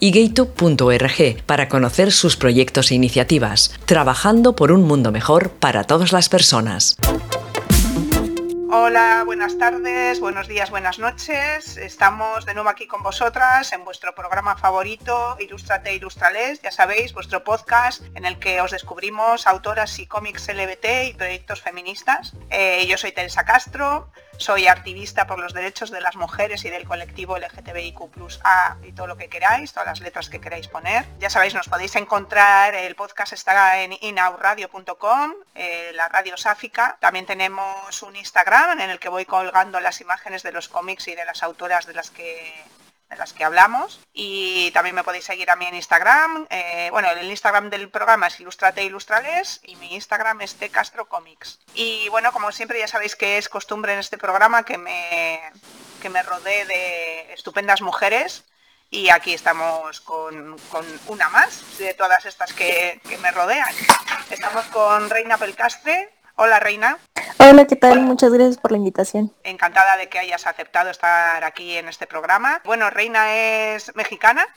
y gaytube.org para conocer sus proyectos e iniciativas, trabajando por un mundo mejor para todas las personas. Hola, buenas tardes, buenos días, buenas noches. Estamos de nuevo aquí con vosotras en vuestro programa favorito, Ilustrate Ilustrales, ya sabéis, vuestro podcast en el que os descubrimos autoras y cómics LBT y proyectos feministas. Eh, yo soy Teresa Castro, soy activista por los derechos de las mujeres y del colectivo LGTBIQ A y todo lo que queráis, todas las letras que queráis poner. Ya sabéis, nos podéis encontrar, el podcast estará en inauradio.com, eh, la radio sáfica. También tenemos un Instagram en el que voy colgando las imágenes de los cómics y de las autoras de las que de las que hablamos. Y también me podéis seguir a mí en Instagram. Eh, bueno, el Instagram del programa es Ilustrate Ilustrales y mi Instagram es Castro Comics. Y bueno, como siempre ya sabéis que es costumbre en este programa que me, que me rodee de estupendas mujeres. Y aquí estamos con, una más de todas estas que, que me rodean. Estamos con Reina Pelcastre, Hola Reina. Hola, ¿qué tal? Muchas gracias por la invitación. Encantada de que hayas aceptado estar aquí en este programa. Bueno, Reina es mexicana,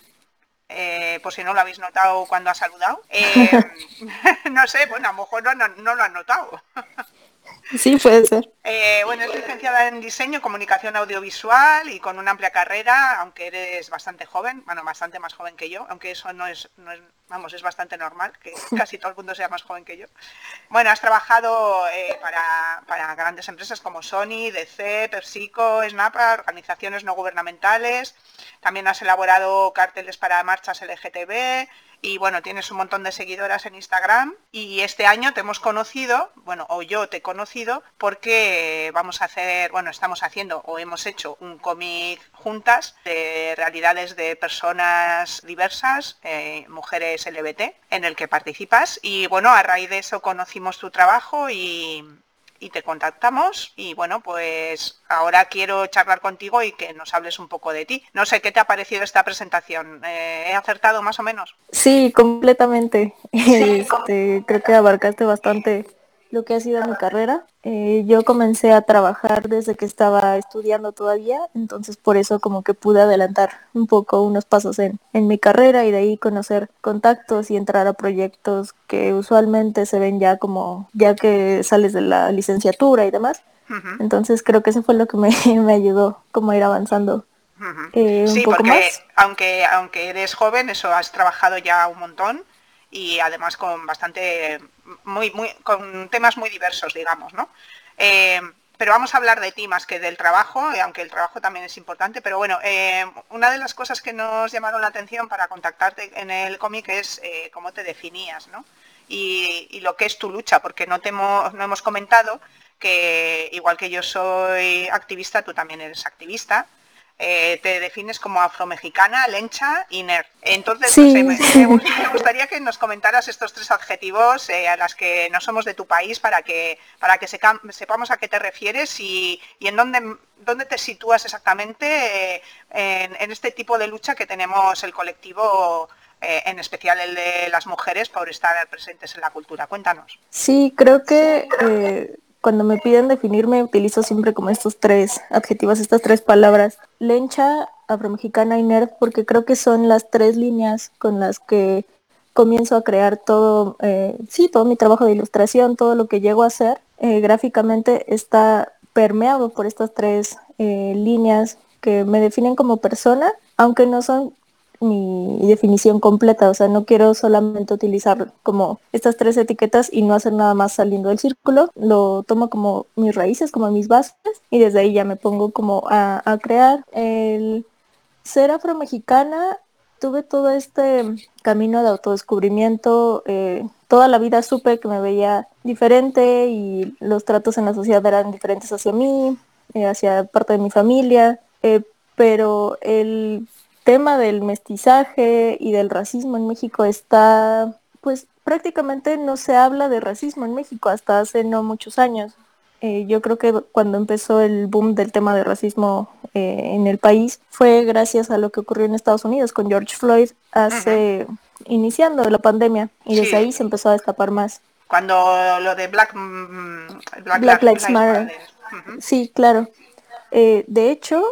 eh, por si no lo habéis notado cuando ha saludado. Eh, no sé, bueno, a lo mejor no, no lo han notado. Sí, puede ser. Eh, bueno, es licenciada en diseño, comunicación audiovisual y con una amplia carrera, aunque eres bastante joven, bueno, bastante más joven que yo, aunque eso no es, no es vamos, es bastante normal, que casi todo el mundo sea más joven que yo. Bueno, has trabajado eh, para, para, grandes empresas como Sony, DC, PepsiCo, Snap, organizaciones no gubernamentales, también has elaborado carteles para marchas LGTB, y bueno, tienes un montón de seguidoras en Instagram y este año te hemos conocido, bueno, o yo te he conocido porque vamos a hacer, bueno, estamos haciendo o hemos hecho un cómic juntas de realidades de personas diversas, eh, mujeres LBT, en el que participas. Y bueno, a raíz de eso conocimos tu trabajo y, y te contactamos y bueno, pues ahora quiero charlar contigo y que nos hables un poco de ti. No sé qué te ha parecido esta presentación. Eh, ¿He acertado más o menos? Sí, completamente. Este, creo que abarcaste bastante lo que ha sido mi carrera. Eh, yo comencé a trabajar desde que estaba estudiando todavía, entonces por eso como que pude adelantar un poco unos pasos en, en mi carrera y de ahí conocer contactos y entrar a proyectos que usualmente se ven ya como ya que sales de la licenciatura y demás. Entonces creo que eso fue lo que me, me ayudó como a ir avanzando eh, sí, porque aunque aunque eres joven, eso has trabajado ya un montón y además con bastante, muy, muy, con temas muy diversos, digamos, ¿no? Eh, pero vamos a hablar de ti más que del trabajo, eh, aunque el trabajo también es importante, pero bueno, eh, una de las cosas que nos llamaron la atención para contactarte en el cómic es cómo te definías, ¿no? Y, y, lo que es tu lucha, porque no, te hemos, no hemos comentado que igual que yo soy activista, tú también eres activista, eh, te defines como afromexicana, lencha y nerd. Entonces, me, gustaría que nos comentaras estos tres adjetivos eh, a las que no somos de tu país para que, para que sepamos a qué te refieres y, en dónde, dónde te sitúas exactamente eh, en, este tipo de lucha que tenemos el colectivo en especial el de las mujeres, por estar presentes en la cultura. Cuéntanos. Sí, creo que cuando me piden definirme utilizo siempre como estos tres adjetivos, estas tres palabras. Lencha, afromexicana y nerd, porque creo que son las tres líneas con las que comienzo a crear todo, eh, sí, todo mi trabajo de ilustración, todo lo que llego a hacer eh, gráficamente está permeado por estas tres eh, líneas que me definen como persona, aunque no son mi definición completa, o sea, no quiero solamente utilizar como estas tres etiquetas y no hacer nada más saliendo del círculo, lo tomo como mis raíces, como mis bases y desde ahí ya me pongo como a, crear. El ser afromexicana, tuve todo este camino de autodescubrimiento, eh, toda la vida supe que me veía diferente y los tratos en la sociedad eran diferentes hacia mí, eh, hacia parte de mi familia, eh, pero el tema del mestizaje y del racismo en México está, pues prácticamente no se habla de racismo en México hasta hace no muchos años. Eh, yo creo que cuando empezó el boom del tema de racismo eh, en el país fue gracias a lo que ocurrió en Estados Unidos con George Floyd hace iniciando la pandemia y desde ahí se empezó a destapar más. Cuando lo de Black, mm, Black, Lives Matter. Sí, claro. Eh, de hecho,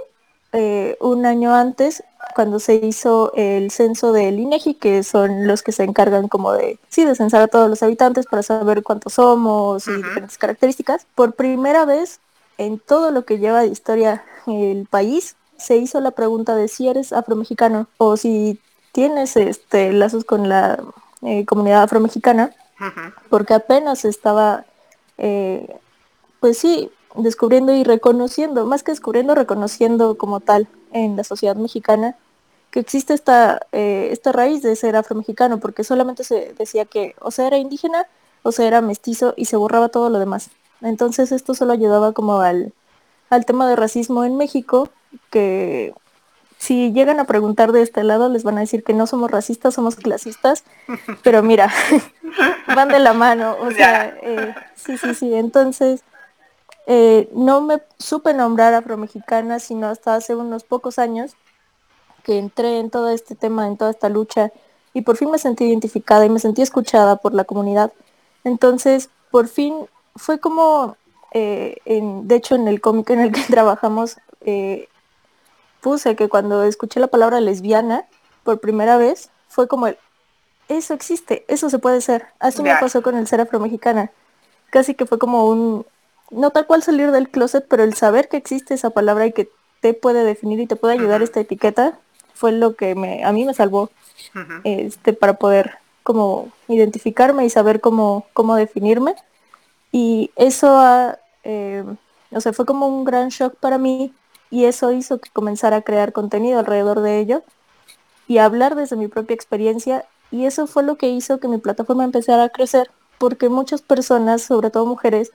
un año antes cuando se hizo el censo del INEGI, que son los que se encargan como de, sí, de censar a todos los habitantes para saber cuántos somos y diferentes características, por primera vez en todo lo que lleva de historia el país, se hizo la pregunta de si eres afromexicano o si tienes este lazos con la eh, comunidad afromexicana, porque apenas estaba, eh, pues sí, descubriendo y reconociendo, más que descubriendo, reconociendo como tal en la sociedad mexicana que existe esta, eh, esta raíz de ser afromexicano, porque solamente se decía que o sea era indígena o sea era mestizo y se borraba todo lo demás. Entonces esto solo ayudaba como al, al tema de racismo en México, que si llegan a preguntar de este lado les van a decir que no somos racistas, somos clasistas, pero mira, van de la mano, o sea, eh, sí, sí, sí, entonces eh, no me supe nombrar afromexicana sino hasta hace unos pocos años que entré en todo este tema, en toda esta lucha y por fin me sentí identificada y me sentí escuchada por la comunidad. Entonces, por fin fue como, eh, en, de hecho en el cómic en el que trabajamos, eh, puse que cuando escuché la palabra lesbiana por primera vez, fue como el, eso existe, eso se puede ser. Así me pasó con el ser afromexicana. Casi que fue como un, no tal cual salir del closet, pero el saber que existe esa palabra y que te puede definir y te puede ayudar esta etiqueta fue lo que me, a mí me salvó este, para poder como identificarme y saber cómo, cómo definirme. Y eso eh, o sea, fue como un gran shock para mí y eso hizo que comenzara a crear contenido alrededor de ello y hablar desde mi propia experiencia. Y eso fue lo que hizo que mi plataforma empezara a crecer porque muchas personas, sobre todo mujeres,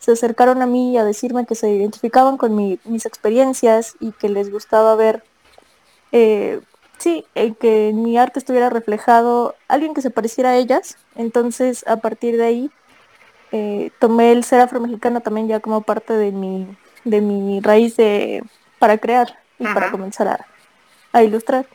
se acercaron a mí a decirme que se identificaban con mis experiencias y que les gustaba ver, eh, sí, que en mi arte estuviera reflejado alguien que se pareciera a ellas. Entonces, a partir de ahí, eh, tomé el ser afromexicano también ya como parte de mi, de mi raíz de, para crear y para comenzar a, a ilustrar.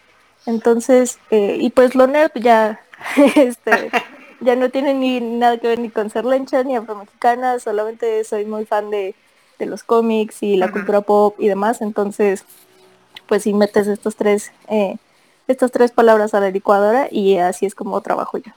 Entonces, eh, y pues lo nerd ya, este, ya no tiene ni nada que ver ni con ser lencha ni afromexicana, solamente soy muy fan de, los cómics y la cultura pop y demás, entonces pues si metes estos tres, eh, estas tres palabras a la licuadora y así es como trabajo yo.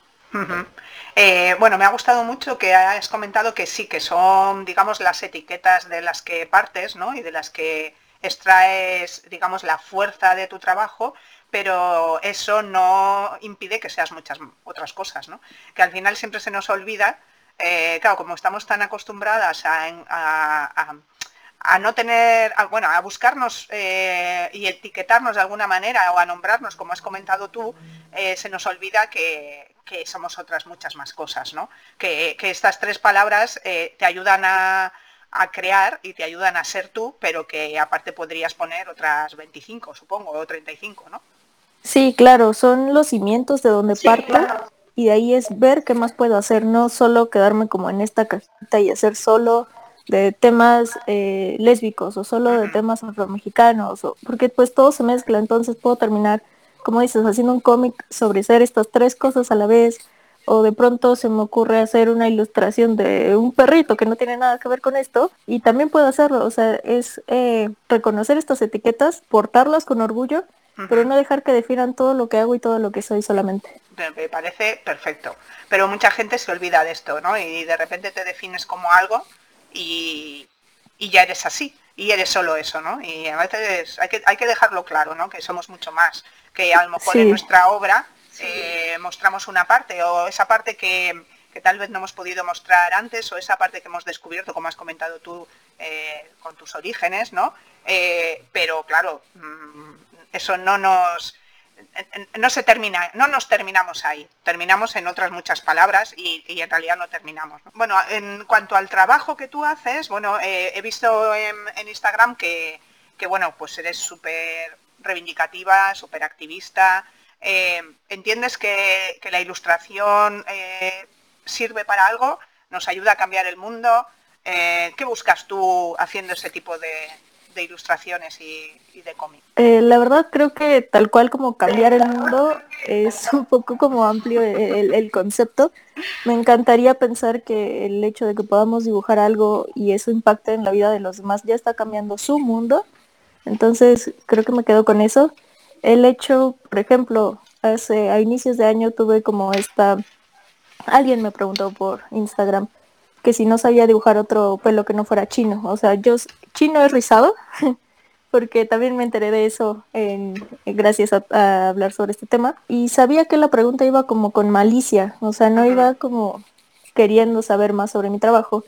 Eh, bueno, me ha gustado mucho que hayas comentado que sí, que son, digamos, las etiquetas de las que partes, ¿no? Y de las que extraes, digamos, la fuerza de tu trabajo, pero eso no impide que seas muchas otras cosas, ¿no? Que al final siempre se nos olvida, eh, claro, como estamos tan acostumbradas a, no tener, bueno, a buscarnos eh, y etiquetarnos de alguna manera o a nombrarnos, como has comentado tú, eh, se nos olvida que, somos otras muchas más cosas, ¿no? Que, estas tres palabras te ayudan a, crear y te ayudan a ser tú, pero que aparte podrías poner otras 25, supongo, o 35, ¿no? Sí, claro, son los cimientos de donde parto y de ahí es ver qué más puedo hacer, no solo quedarme como en esta cajita y hacer solo de temas eh, lésbicos o solo de temas afromexicanos, o, porque pues todo se mezcla, entonces puedo terminar, como dices, haciendo un cómic sobre ser estas tres cosas a la vez, o de pronto se me ocurre hacer una ilustración de un perrito que no tiene nada que ver con esto, y también puedo hacerlo, o sea, es eh, reconocer estas etiquetas, portarlas con orgullo pero no dejar que definan todo lo que hago y todo lo que soy solamente. Me parece perfecto, pero mucha gente se olvida de esto, ¿no? Y de repente te defines como algo y, ya eres así, y eres solo eso, ¿no? Y a veces hay que, hay que dejarlo claro, ¿no? Que somos mucho más, que a lo mejor en nuestra obra eh, mostramos una parte o esa parte que, tal vez no hemos podido mostrar antes o esa parte que hemos descubierto, como has comentado tú, eh, con tus orígenes, ¿no? Eh, pero claro, mm, eso no nos no se termina, no nos terminamos ahí, terminamos en otras muchas palabras y, en realidad no terminamos. Bueno, en cuanto al trabajo que tú haces, bueno, eh, he visto en, Instagram que, bueno, pues eres súper reivindicativa, súper activista. Eh, ¿Entiendes que, la ilustración eh, sirve para algo? ¿Nos ayuda a cambiar el mundo? ¿Qué buscas tú haciendo ese tipo de, ilustraciones y, de cómics? la verdad creo que tal cual como cambiar el mundo es un poco como amplio el, concepto. Me encantaría pensar que el hecho de que podamos dibujar algo y eso impacte en la vida de los demás ya está cambiando su mundo. Entonces creo que me quedo con eso el hecho, por ejemplo, hace a inicios de año tuve como esta, alguien me preguntó por Instagram que si no sabía dibujar otro pelo que no fuera chino. O sea, yo chino es rizado, porque también me enteré de eso en, gracias a, hablar sobre este tema. Y sabía que la pregunta iba como con malicia, o sea, no iba como queriendo saber más sobre mi trabajo.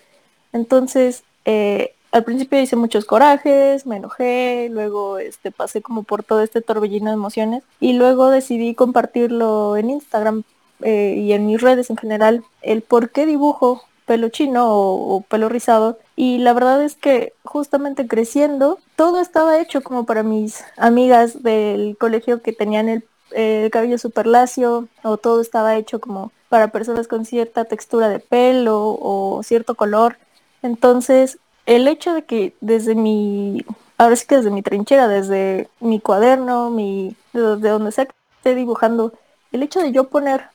Entonces, eh, al principio hice muchos corajes, me enojé, luego este, pasé como por todo este torbellino de emociones y luego decidí compartirlo en Instagram eh, y en mis redes en general el por qué dibujo pelo chino o, pelo rizado y la verdad es que justamente creciendo todo estaba hecho como para mis amigas del colegio que tenían el, el cabello super lacio o todo estaba hecho como para personas con cierta textura de pelo o cierto color. Entonces el hecho de que desde mi, ahora sí que desde mi trinchera, desde mi cuaderno, mi, de, donde sea que esté dibujando, el hecho de yo poner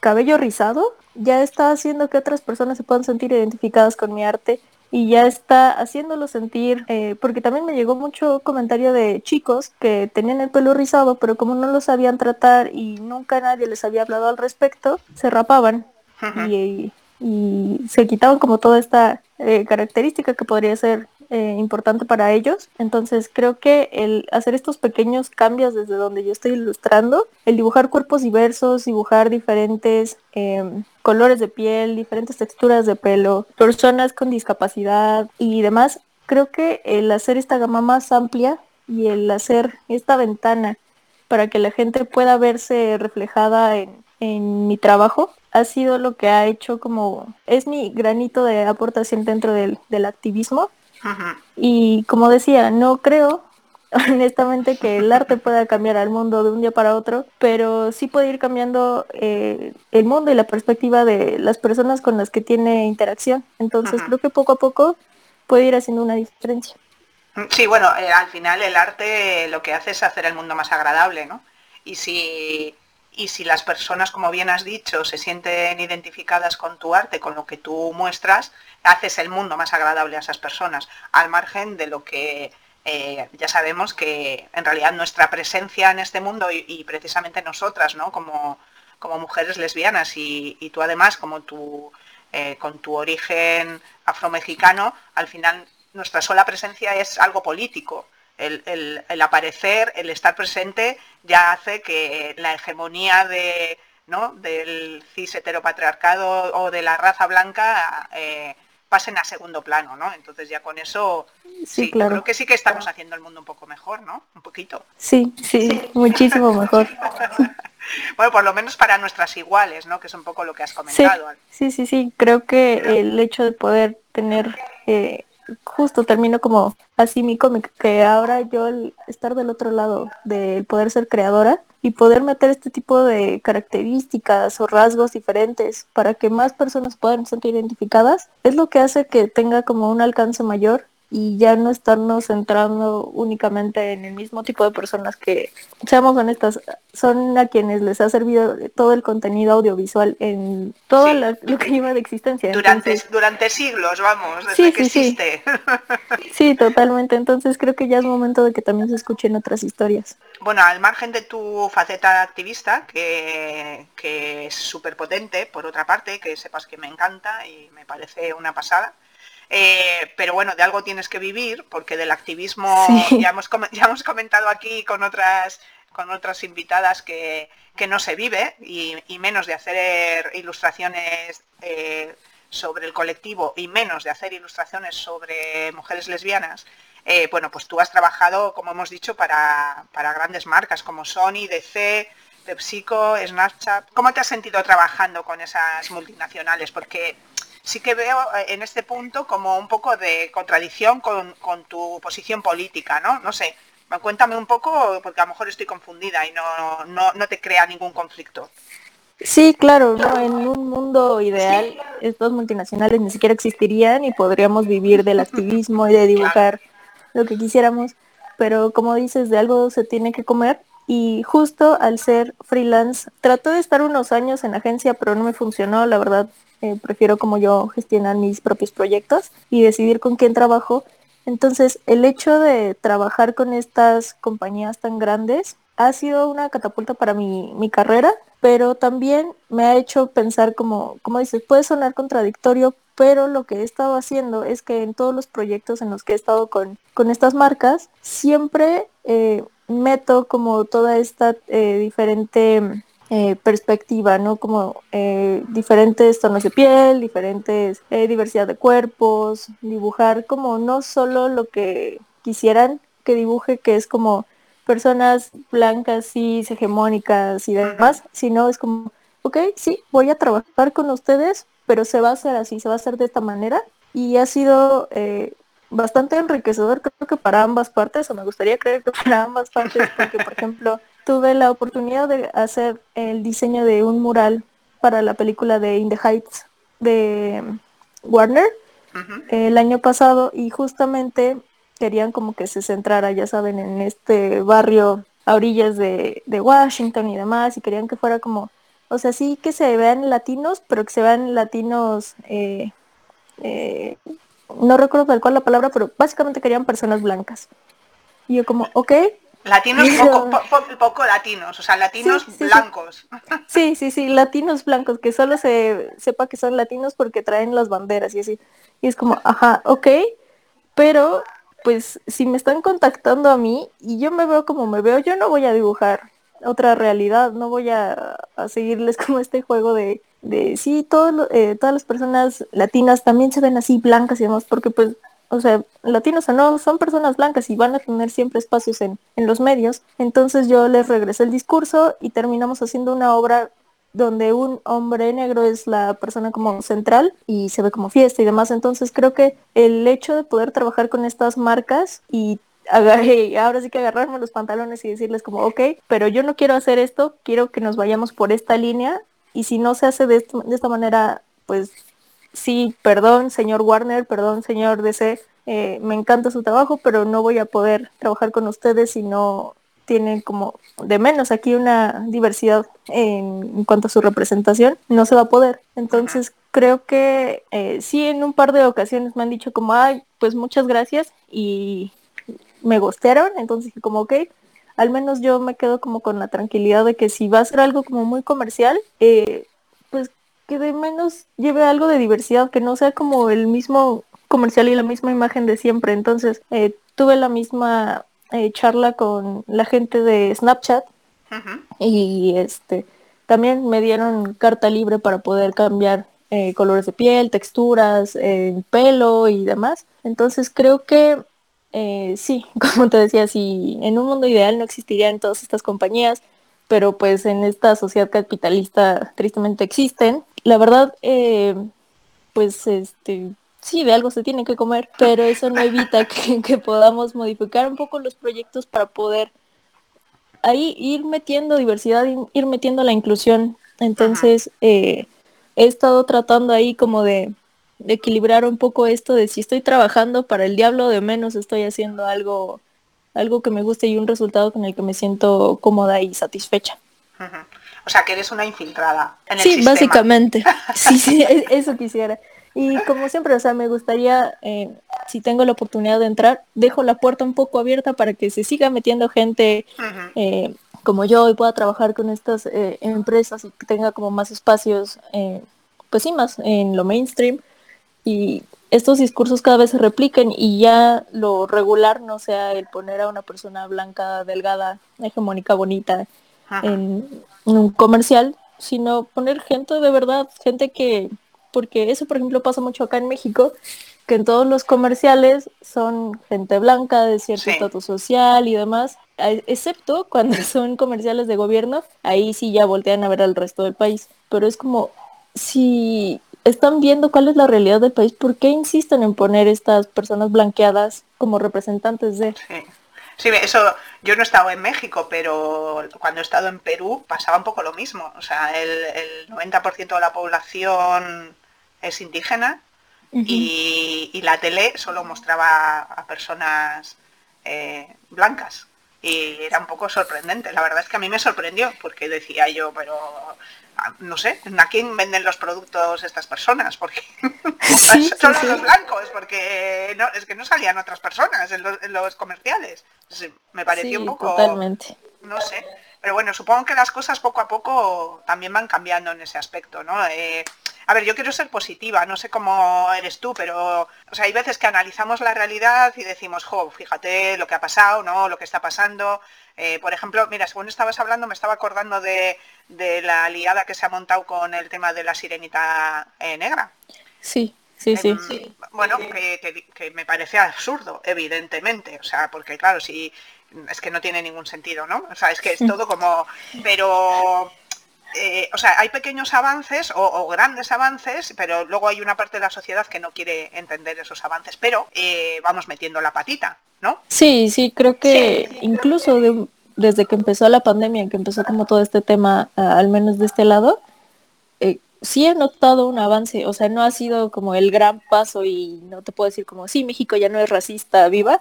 cabello rizado ya está haciendo que otras personas se puedan sentir identificadas con mi arte y ya está haciéndolo sentir, eh, porque también me llegó mucho comentario de chicos que tenían el pelo rizado, pero como no lo sabían tratar y nunca nadie les había hablado al respecto, se rapaban. y, y se quitaban como toda esta eh, característica que podría ser eh, importante para ellos. Entonces creo que el hacer estos pequeños cambios desde donde yo estoy ilustrando, el dibujar cuerpos diversos, dibujar diferentes em, colores de piel, diferentes texturas de pelo, personas con discapacidad y demás, creo que el hacer esta gama más amplia y el hacer esta ventana para que la gente pueda verse reflejada en, en mi trabajo ha sido lo que ha hecho como, es mi granito de aportación dentro del, activismo. Y como decía, no creo honestamente que el arte pueda cambiar al mundo de un día para otro, pero sí puede ir cambiando eh, el mundo y la perspectiva de las personas con las que tiene interacción. Entonces creo que poco a poco puede ir haciendo una diferencia. Sí, bueno, eh, al final el arte lo que hace es hacer el mundo más agradable, ¿no? Y si y si las personas, como bien has dicho, se sienten identificadas con tu arte, con lo que tú muestras, haces el mundo más agradable a esas personas, al margen de lo que eh, ya sabemos que en realidad nuestra presencia en este mundo y, precisamente nosotras, ¿no? Como, como mujeres lesbianas y, tú además como tu, eh, con tu origen afromexicano, al final nuestra sola presencia es algo político el, aparecer, el estar presente, ya hace que la hegemonía de, ¿no? del cis heteropatriarcado o de la raza blanca eh, pasen a segundo plano, ¿no? Entonces ya con eso sí, claro. creo que sí que estamos haciendo el mundo un poco mejor, ¿no? Un poquito. Sí, sí, muchísimo mejor. bueno, por lo menos para nuestras iguales, ¿no? Que es un poco lo que has comentado. Sí, sí, sí, creo que el hecho de poder tener eh, justo termino como así mi cómic, que ahora yo el estar del otro lado del poder ser creadora y poder meter este tipo de características o rasgos diferentes para que más personas puedan sentir identificadas, es lo que hace que tenga como un alcance mayor y ya no estarnos centrando únicamente en el mismo tipo de personas que, seamos honestas, son a quienes les ha servido todo el contenido audiovisual en todo lo que lleva de existencia. Durante, durante siglos, vamos, desde que existe. Sí. totalmente. Entonces creo que ya es momento de que también se escuchen otras historias. Bueno, al margen de tu faceta activista, que, que es súper potente, por otra parte, que sepas que me encanta y me parece una pasada, eh, pero bueno, de algo tienes que vivir, porque del activismo ya, hemos, ya hemos comentado aquí con otras con otras invitadas que, no se vive y, menos de hacer ilustraciones eh, sobre el colectivo y menos de hacer ilustraciones sobre mujeres lesbianas, eh, bueno, pues tú has trabajado, como hemos dicho, para, para grandes marcas como Sony, DC, PepsiCo, Snapchat. ¿Cómo te has sentido trabajando con esas multinacionales? Porque sí que veo eh, en este punto como un poco de contradicción con, tu posición política, ¿no? No sé, Cuéntame un poco, porque a lo mejor estoy confundida y no, no, no te crea ningún conflicto. Sí, claro, ¿no? en un mundo ideal estos multinacionales ni siquiera existirían y podríamos vivir del activismo y de dibujar lo que quisiéramos, pero como dices, de algo se tiene que comer y justo al ser freelance, traté de estar unos años en agencia, pero no me funcionó, la verdad, eh, prefiero como yo gestionar mis propios proyectos y decidir con quién trabajo. Entonces, el hecho de trabajar con estas compañías tan grandes ha sido una catapulta para mi, mi carrera pero también me ha hecho pensar como, como dices, puede sonar contradictorio, pero lo que he estado haciendo es que en todos los proyectos en los que he estado con, con estas marcas, siempre eh, meto como toda esta eh, diferente eh, perspectiva, ¿no? Como diferentes tonos de piel, diferentes diversidad de cuerpos, dibujar como no solo lo que quisieran que dibuje, que es como personas blancas, cis, hegemónicas y demás, sino es como, ok, sí, voy a trabajar con ustedes, pero se va a hacer así, se va a hacer de esta manera. Y ha sido eh, bastante enriquecedor, creo que para ambas partes, o me gustaría creer que para ambas partes, porque por ejemplo, tuve la oportunidad de hacer el diseño de un mural para la película de In the Heights de Warner el año pasado y justamente querían como que se centrara, ya saben, en este barrio a orillas de, Washington y demás, y querían que fuera como, o sea, sí que se vean latinos, pero que se vean latinos, eh, eh, no recuerdo tal cual la palabra, pero básicamente querían personas blancas. Y yo como, ok. Latinos poco, latinos, o sea, latinos blancos. Sí. sí, sí, latinos blancos, que solo se sepa que son latinos porque traen las banderas y así. Y es como, ajá, ok, pero pues si me están contactando a mí y yo me veo como me veo, yo no voy a dibujar otra realidad, no voy a, seguirles como este juego de, de sí, eh, todas las personas latinas también se ven así blancas y demás, porque pues, o sea, latinos o no, son personas blancas y van a tener siempre espacios en, en los medios. Entonces yo les regresé el discurso y terminamos haciendo una obra donde un hombre negro es la persona como central y se ve como fiesta y demás. Entonces creo que el hecho de poder trabajar con estas marcas y ahora sí que agarrarme los pantalones y decirles como, ok, pero yo no quiero hacer esto, quiero que nos vayamos por esta línea y si no se hace de, esta manera, pues sí, perdón, señor Warner, perdón, señor DC, eh, me encanta su trabajo, pero no voy a poder trabajar con ustedes si no tienen como de menos aquí una diversidad en, cuanto a su representación, no se va a poder. Entonces creo que eh, sí en un par de ocasiones me han dicho como, ay, pues muchas gracias y me gustaron, entonces como, ok, al menos yo me quedo como con la tranquilidad de que si va a ser algo como muy comercial, eh, pues que de menos lleve algo de diversidad, que no sea como el mismo comercial y la misma imagen de siempre. Entonces, eh, tuve la misma eh, charla con la gente de Snapchat y este también me dieron carta libre para poder cambiar eh, colores de piel, texturas, eh, pelo y demás. Entonces creo que sí, como te decía, si en un mundo ideal no existirían todas estas compañías, pero pues en esta sociedad capitalista tristemente existen. La verdad, pues este sí, de algo se tiene que comer, pero eso no evita que, podamos modificar un poco los proyectos para poder ahí ir metiendo diversidad, ir metiendo la inclusión. Entonces, eh, he estado tratando ahí como de, equilibrar un poco esto de si estoy trabajando para el diablo de menos estoy haciendo algo algo que me guste y un resultado con el que me siento cómoda y satisfecha. O sea, que eres una infiltrada en el sí, básicamente. Sí, sí, e, eso quisiera. Y como siempre, o sea, me gustaría, eh, si tengo la oportunidad de entrar, dejo la puerta un poco abierta para que se siga metiendo gente eh, como yo y pueda trabajar con estas eh, empresas y que tenga como más espacios, pues sí, más en lo mainstream. Y estos discursos cada vez se repliquen y ya lo regular no sea el poner a una persona blanca, delgada, hegemónica, bonita en un comercial, sino poner gente de verdad, gente que porque eso por ejemplo pasa mucho acá en México, que en todos los comerciales son gente blanca de cierto estatus social y demás, excepto cuando son comerciales de gobierno, ahí sí ya voltean a ver al resto del país, pero es como si están viendo cuál es la realidad del país, ¿por qué insisten en poner estas personas blanqueadas como representantes de... Sí, eso, yo no he estado en México, pero cuando he estado en Perú pasaba un poco lo mismo. O sea, el, 90% de la población es indígena y, la tele solo mostraba a personas eh, blancas. Y era un poco sorprendente. La verdad es que a mí me sorprendió, porque decía yo, pero no sé, ¿a quién venden los productos estas personas? Porque son los blancos, porque no, es que no salían otras personas en los, comerciales. me pareció un poco... Totalmente. No sé. Pero bueno, supongo que las cosas poco a poco también van cambiando en ese aspecto, ¿no? Eh, a ver, yo quiero ser positiva, no sé cómo eres tú, pero o sea, hay veces que analizamos la realidad y decimos, jo, fíjate lo que ha pasado, ¿no? Lo que está pasando. Eh, por ejemplo, mira, según estabas hablando, me estaba acordando de, la liada que se ha montado con el tema de la sirenita eh, negra. Sí. Sí, sí. Em, bueno, que, que, me parece absurdo, evidentemente. O sea, porque claro, si es que no tiene ningún sentido, ¿no? O sea, es que es todo como. Pero eh, o sea, hay pequeños avances o, grandes avances, pero luego hay una parte de la sociedad que no quiere entender esos avances, pero eh, vamos metiendo la patita, ¿no? Sí, sí, creo que incluso desde que empezó la pandemia, que empezó como todo este tema, al menos de este lado, eh, sí he notado un avance, o sea, no ha sido como el gran paso y no te puedo decir como, sí, México ya no es racista, viva,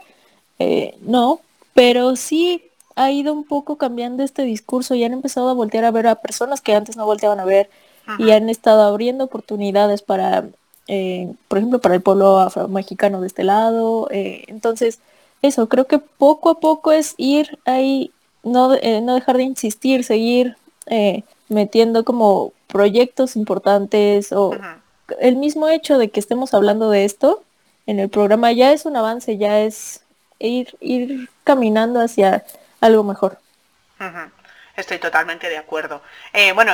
no, pero sí ha ido un poco cambiando este discurso y han empezado a voltear a ver a personas que antes no volteaban a ver y han estado abriendo oportunidades para, eh, por ejemplo, para el pueblo afro-mexicano de este lado. Eh, entonces, eso, creo que poco a poco es ir ahí, no, eh, no dejar de insistir, seguir metiendo como proyectos importantes o el mismo hecho de que estemos hablando de esto en el programa ya es un avance, ya es ir, ir caminando hacia algo mejor. Estoy totalmente de acuerdo. Eh, bueno,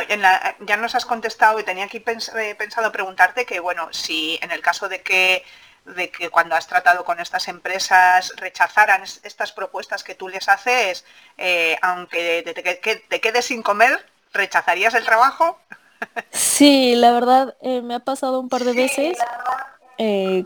ya nos has contestado y tenía aquí eh, pensado preguntarte que, bueno, si en el caso de que, de que cuando has tratado con estas empresas rechazaran estas propuestas que tú les haces, eh, aunque te, quedes sin comer, ¿rechazarías el trabajo? Sí, la verdad, me ha pasado un par de veces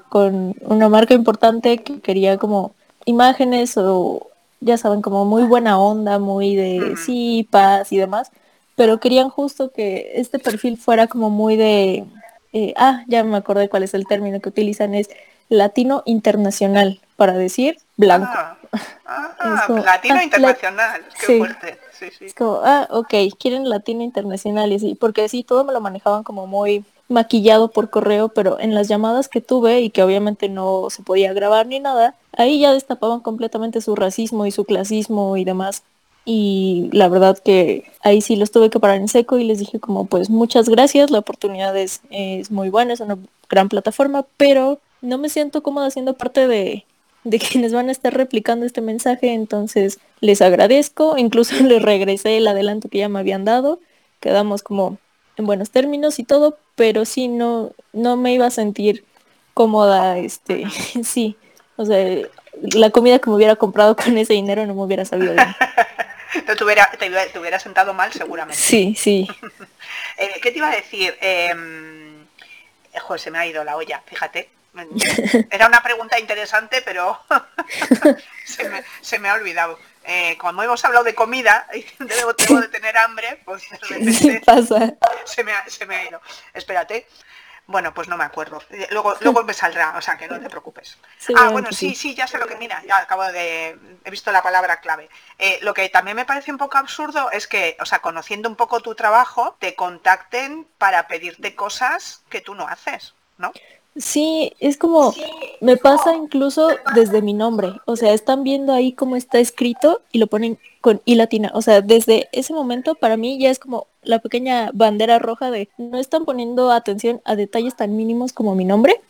con una marca importante que quería como imágenes o ya saben, como muy buena onda, muy de sí, paz y demás, pero querían justo que este perfil fuera como muy de, eh, ah, ya me acordé cuál es el término que utilizan, es latino internacional, para decir blanco. Ah, ah latino ah, internacional, qué fuerte. Sí, sí. Es como, ah, ok, quieren latino internacional y así, porque sí, todo me lo manejaban como muy maquillado por correo, pero en las llamadas que tuve y que obviamente no se podía grabar ni nada, ahí ya destapaban completamente su racismo y su clasismo y demás. Y la verdad que ahí sí los tuve que parar en seco y les dije como pues muchas gracias, la oportunidad es, es muy buena, es una gran plataforma, pero no me siento cómoda siendo parte de, de quienes van a estar replicando este mensaje, entonces les agradezco, incluso les regresé el adelanto que ya me habían dado, quedamos como en buenos términos y todo, pero sí no, no me iba a sentir cómoda, este, sí. O sea, la comida que me hubiera comprado con ese dinero no me hubiera sabido bien. no te hubiera, te, hubiera, sentado mal seguramente. Sí, sí. Eh, ¿Qué te iba a decir? Eh, joder, se me ha ido la olla, fíjate. Era una pregunta interesante, pero se, me, se me ha olvidado eh, como hemos hablado de comida y debo, de tener hambre, pues de repente pasa. Se, me ha, se me ha ido. Espérate. Bueno, pues no me acuerdo. Eh, luego, luego me saldrá, o sea que no te preocupes. ah, bueno, sí, sí, ya sé lo que. Mira, ya acabo de. He visto la palabra clave. Eh, lo que también me parece un poco absurdo es que, o sea, conociendo un poco tu trabajo, te contacten para pedirte cosas que tú no haces, ¿no? Sí, es como, me pasa incluso desde mi nombre, o sea, están viendo ahí cómo está escrito y lo ponen con I latina, o sea, desde ese momento para mí ya es como la pequeña bandera roja de no están poniendo atención a detalles tan mínimos como mi nombre,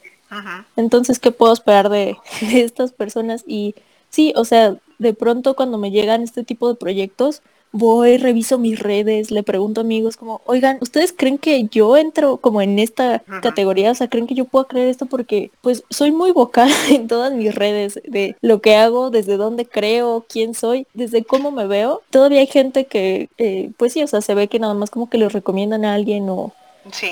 entonces, ¿qué puedo esperar de, de estas personas? Y sí, o sea, de pronto cuando me llegan este tipo de proyectos, voy, reviso mis redes, le pregunto a amigos como, oigan, ¿ustedes creen que yo entro como en esta categoría? O sea, ¿creen que yo puedo creer esto? Porque pues soy muy vocal en todas mis redes de lo que hago, desde dónde creo, quién soy, desde cómo me veo. Todavía hay gente que, eh, pues sí, o sea, se ve que nada más como que les recomiendan a alguien o,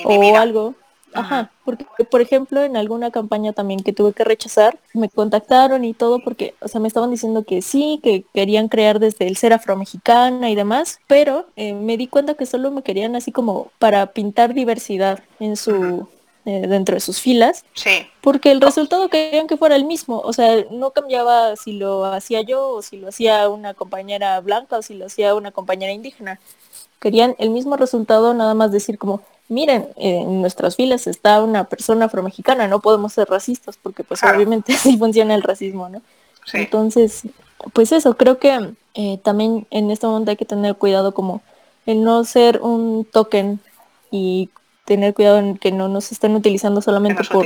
o algo. Ajá, porque por ejemplo en alguna campaña también que tuve que rechazar, me contactaron y todo porque, o sea, me estaban diciendo que sí, que querían crear desde el ser afromexicana y demás, pero eh, me di cuenta que solo me querían así como para pintar diversidad en su, eh, dentro de sus filas. Sí. Porque el resultado querían que fuera el mismo, o sea, no cambiaba si lo hacía yo o si lo hacía una compañera blanca o si lo hacía una compañera indígena. Querían el mismo resultado, nada más decir como, miren, en nuestras filas está una persona afromexicana, no podemos ser racistas porque pues obviamente así funciona el racismo, ¿no? Entonces, pues eso, creo que eh, también en este momento hay que tener cuidado como en no ser un token y tener cuidado en que no nos estén utilizando solamente por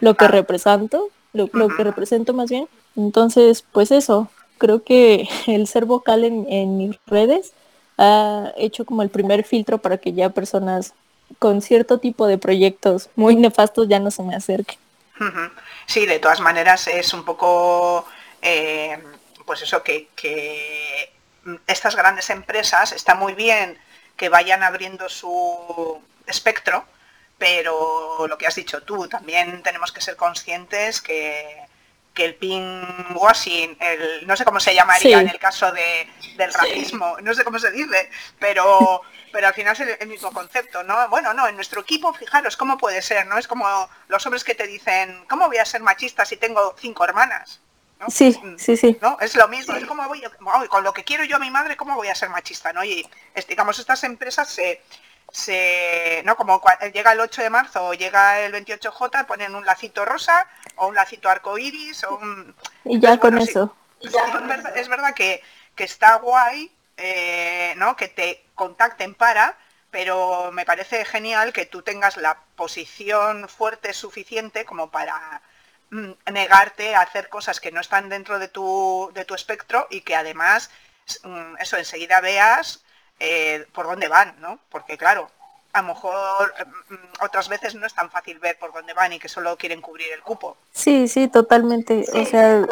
lo que represento, lo, que represento más bien. Entonces, pues eso, creo que el ser vocal en, en mis redes ha hecho como el primer filtro para que ya personas con cierto tipo de proyectos muy nefastos ya no se me acerquen. Sí, de todas maneras es un poco, eh, pues eso, que, que estas grandes empresas está muy bien que vayan abriendo su espectro, pero lo que has dicho tú, también tenemos que ser conscientes que, el pinkwashing, el, no sé cómo se llamaría en el caso de, del racismo, no sé cómo se dice, pero, pero al final es el, mismo concepto, ¿no? Bueno, no, en nuestro equipo, fijaros, ¿cómo puede ser? ¿No? Es como los hombres que te dicen, ¿cómo voy a ser machista si tengo cinco hermanas? Sí, mm, sí, sí. ¿no? Es lo mismo, es como voy, con lo que quiero yo a mi madre, ¿cómo voy a ser machista? ¿no? Y digamos, estas empresas se, se, ¿no? Como llega el 8 de marzo o llega el 28J, ponen un lacito rosa o un lacito arcoiris o un... Y ya con eso. Es, verdad, que, está guay, eh, ¿no? Que te contacten para, pero me parece genial que tú tengas la posición fuerte suficiente como para mm, negarte a hacer cosas que no están dentro de tu, de tu espectro y que además mm, eso enseguida veas eh, por dónde van, ¿no? Porque claro, a lo mejor mm, otras veces no es tan fácil ver por dónde van y que solo quieren cubrir el cupo. Sí, sí, totalmente. O sea,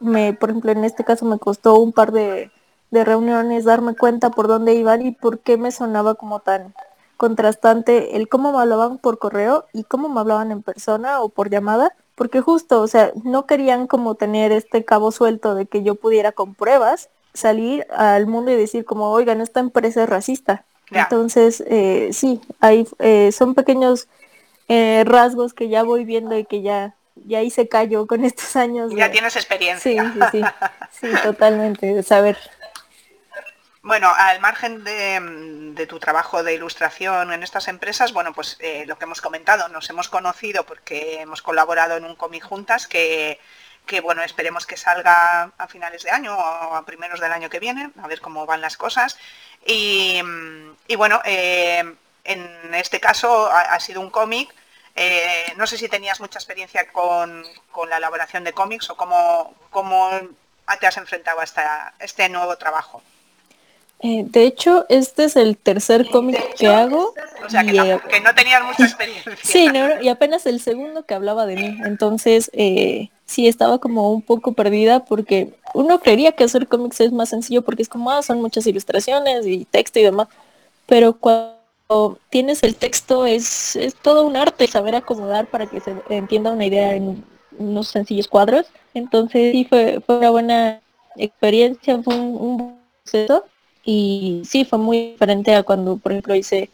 me, por ejemplo, en este caso me costó un par de, de reuniones darme cuenta por dónde iban y por qué me sonaba como tan contrastante el cómo me hablaban por correo y cómo me hablaban en persona o por llamada, porque justo, o sea, no querían como tener este cabo suelto de que yo pudiera con pruebas salir al mundo y decir como, oigan, esta empresa es racista. Entonces, eh, sí, hay, eh, son pequeños eh, rasgos que ya voy viendo y que ya, ya hice callo con estos años. Ya tienes experiencia. Sí, sí, sí, sí, totalmente, de saber. Bueno, al margen de, tu trabajo de ilustración en estas empresas, bueno, pues lo que hemos comentado, nos hemos conocido porque hemos colaborado en un cómic juntas que que bueno, esperemos que salga a finales de año o a primeros del año que viene, a ver cómo van las cosas. Y, bueno, eh, en este caso ha, sido un cómic. Eh, no sé si tenías mucha experiencia con, la elaboración de cómics o cómo, cómo te has enfrentado a este nuevo trabajo. Eh, de hecho, este es el tercer cómic que hago. O sea, que, no, que no tenías mucha experiencia. Sí, y apenas el segundo que hablaba de mí. Entonces, eh, sí estaba como un poco perdida porque uno creería que hacer cómics es más sencillo porque es como, ah, son muchas ilustraciones y texto y demás. Pero cuando tienes el texto es, es todo un arte saber acomodar para que se entienda una idea en unos sencillos cuadros. Entonces, sí, fue, fue una buena experiencia, fue un, un proceso y sí, fue muy diferente a cuando, por ejemplo, hice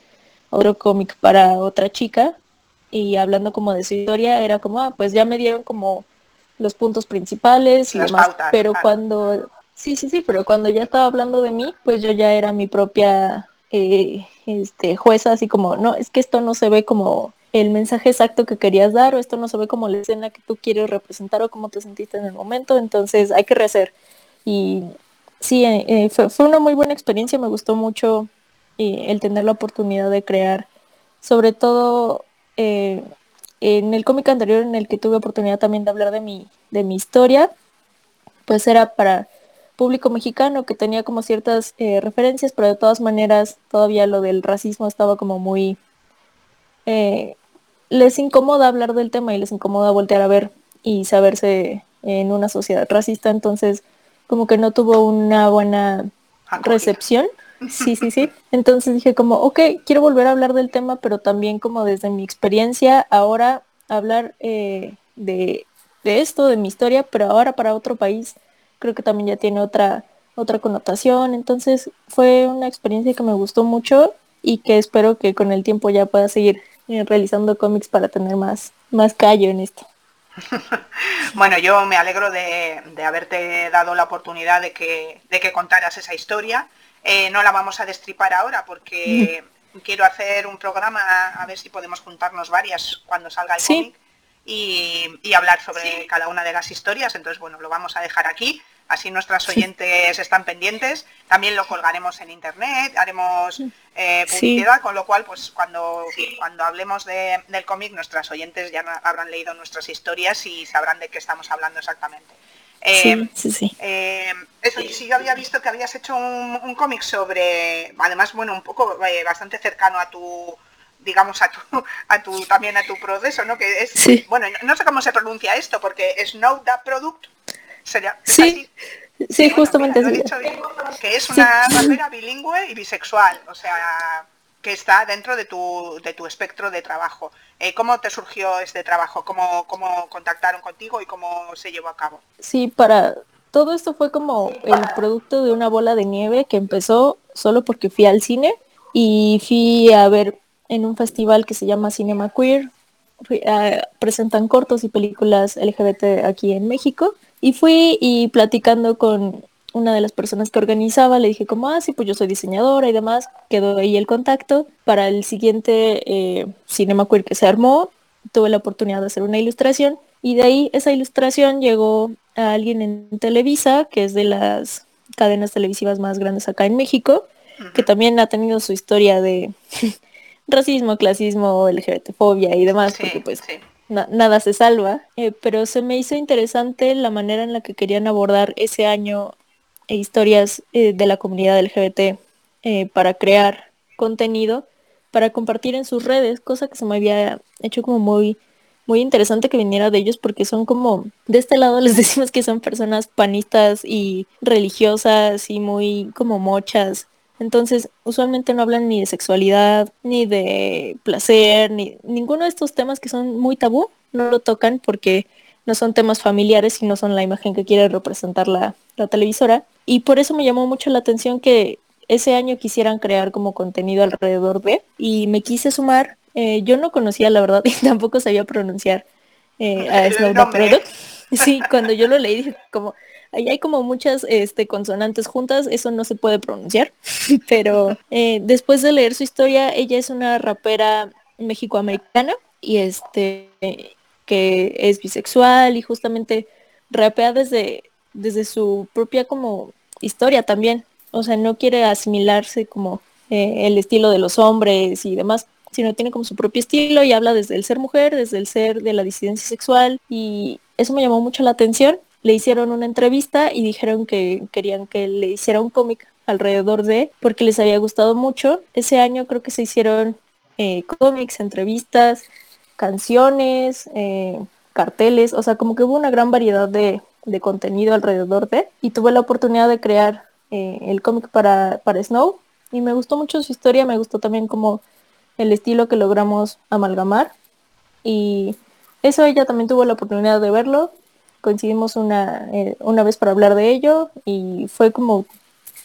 otro cómic para otra chica y hablando como de su historia, era como, ah, pues ya me dieron como los puntos principales y demás, pero cuando, sí, sí, sí, pero cuando ya estaba hablando de mí, pues yo ya era mi propia eh, este, jueza, así como, no, es que esto no se ve como el mensaje exacto que querías dar o esto no se ve como la escena que tú quieres representar o cómo te sentiste en el momento, entonces hay que rehacer. Y sí, eh, eh, fue, una muy buena experiencia, me gustó mucho eh, el tener la oportunidad de crear, sobre todo en el cómic anterior en el que tuve oportunidad también de hablar de mi, de mi historia, pues era para público mexicano que tenía como ciertas referencias, pero de todas maneras todavía lo del racismo estaba como muy... les incomoda hablar del tema y les incomoda voltear a ver y saberse en una sociedad racista, entonces como que no tuvo una buena recepción. Sí, sí, sí. Entonces dije como, ok, quiero volver a hablar del tema, pero también como desde mi experiencia, ahora hablar eh, de, de esto, de mi historia, pero ahora para otro país, creo que también ya tiene otra, otra connotación. Entonces fue una experiencia que me gustó mucho y que espero que con el tiempo ya pueda seguir eh, realizando cómics para tener más, más callo en esto. bueno, yo me alegro de, haberte dado la oportunidad de que, de que contaras esa historia. Eh, no la vamos a destripar ahora porque quiero hacer un programa a ver si podemos juntarnos varias cuando salga el cómic y, hablar sobre cada una de las historias. Entonces, bueno, lo vamos a dejar aquí. Así nuestras oyentes están pendientes. También lo colgaremos en internet, haremos eh, publicidad, con lo cual, pues cuando, cuando hablemos del cómic, nuestras oyentes ya habrán leído nuestras historias y sabrán de qué estamos hablando exactamente. Eh, sí, sí, eh, eso, sí, yo había visto que habías hecho un, cómic sobre, además, bueno, un poco bastante cercano a tu digamos a tu, a tu también a tu proceso, ¿no? Que es bueno, no sé cómo se pronuncia esto porque Snow da Product sería sí. Sí, justamente que es una rapera bilingüe y bisexual, o sea, que está dentro de tu, de tu espectro de trabajo. Eh, ¿Cómo te surgió este trabajo? ¿Cómo, ¿Cómo contactaron contigo y cómo se llevó a cabo? Sí, para todo esto fue como el producto de una bola de nieve que empezó solo porque fui al cine y fui a ver en un festival que se llama Cinema Queer. Ah, presentan cortos y películas LGBT aquí en México. Y fui y platicando con una de las personas que organizaba, le dije como, ah, sí, pues yo soy diseñadora y demás. Quedó ahí el contacto. Para el siguiente eh, Cinema Queer que se armó, tuve la oportunidad de hacer una ilustración. Y de ahí esa ilustración llegó a alguien en Televisa, que es de las cadenas televisivas más grandes acá en México, que también ha tenido su historia de racismo, clasismo, LGBTfobia y demás, porque pues nada se salva. Eh, pero se me hizo interesante la manera en la que querían abordar ese año e historias eh, de la comunidad LGBT eh, para crear contenido, para compartir en sus redes, cosa que se me había hecho como muy muy interesante que viniera de ellos porque son como, de este lado les decimos que son personas panistas y religiosas y muy como mochas entonces, usualmente no hablan ni de sexualidad, ni de placer, ni ninguno de estos temas que son muy tabú, no lo tocan porque no son temas familiares y no son la imagen que quiere representar la, televisora. Y por eso me llamó mucho la atención que ese año quisieran crear como contenido alrededor de y me quise sumar. Eh, yo no conocía la verdad y tampoco sabía pronunciar eh, a Snow Product. Sí, cuando yo lo leí dije como, ahí hay como muchas este, consonantes juntas, eso no se puede pronunciar, pero eh, después de leer su historia, ella es una rapera mexicoamericana y este que es bisexual y justamente rapea desde, su propia como historia también. O sea, no quiere asimilarse como eh, el estilo de los hombres y demás, sino tiene como su propio estilo y habla desde el ser mujer, desde el ser de la disidencia sexual y eso me llamó mucho la atención le hicieron una entrevista y dijeron que querían que le hiciera un cómic alrededor de, porque les había gustado mucho. Ese año creo que se hicieron eh, cómics, entrevistas, canciones, eh, carteles, o sea, como que hubo una gran variedad de, contenido alrededor de, y tuve la oportunidad de crear eh, el cómic para, para Snow, y me gustó mucho su historia, me gustó también como el estilo que logramos amalgamar, y eso ella también tuvo la oportunidad de verlo, coincidimos una, eh, una vez para hablar de ello y fue como,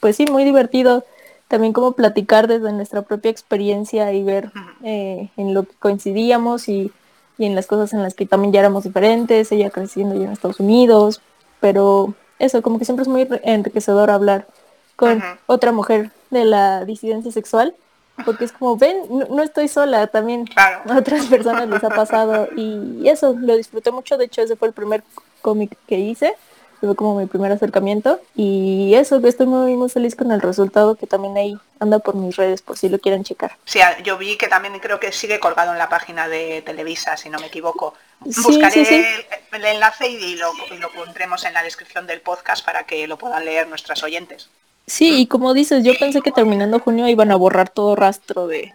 pues sí, muy divertido también como platicar desde nuestra propia experiencia y ver eh, en lo que coincidíamos y, en las cosas en las que también ya éramos diferentes, ella creciendo ya en Estados Unidos, pero eso, como que siempre es muy enriquecedor hablar con otra mujer de la disidencia sexual, porque es como, ven, no, estoy sola, también a otras personas les ha pasado y eso, lo disfruté mucho, de hecho ese fue el primer cómic que hice. Fue como mi primer acercamiento. Y eso, que estoy muy, muy feliz con el resultado que también ahí anda por mis redes, por si lo quieren checar. Sí, yo vi que también creo que sigue colgado en la página de Televisa, si no me equivoco. Buscaré El, enlace y lo, y lo pondremos en la descripción del podcast para que lo puedan leer nuestras oyentes. Sí, y como dices, yo pensé que terminando junio iban a borrar todo rastro de,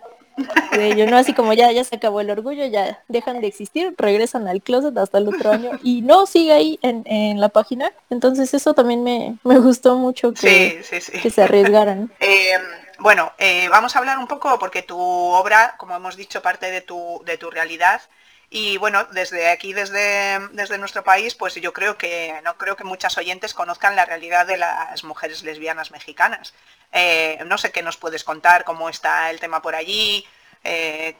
de ello, ¿no? Así como ya, ya se acabó el orgullo, ya dejan de existir, regresan al closet hasta el otro año y no sigue ahí en, en la página. Entonces eso también me, me gustó mucho que, que se arriesgaran. Eh, Bueno, eh, vamos a hablar un poco porque tu obra, como hemos dicho, parte de tu, de tu realidad. Y bueno, desde aquí, desde, desde nuestro país, pues yo creo que no creo que muchas oyentes conozcan la realidad de las mujeres lesbianas mexicanas. Eh, no sé qué nos puedes contar, cómo está el tema por allí. Eh,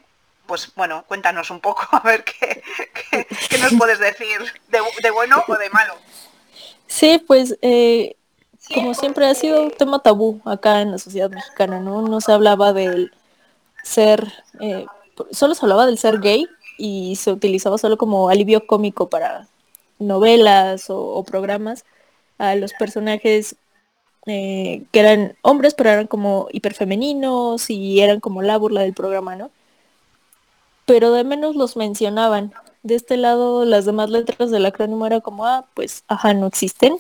pues bueno, cuéntanos un poco a ver qué, nos puedes decir de, bueno o de malo. Sí, pues eh, como siempre ha sido un tema tabú acá en la sociedad mexicana, ¿no? No se hablaba del ser, solo se hablaba del ser gay y se utilizaba solo como alivio cómico para novelas o, programas a los personajes eh, que eran hombres pero eran como hiperfemeninos y eran como la burla del programa, ¿no? Pero de menos los mencionaban. De este lado las demás letras del acrónimo era como, ah, pues, ajá, no existen.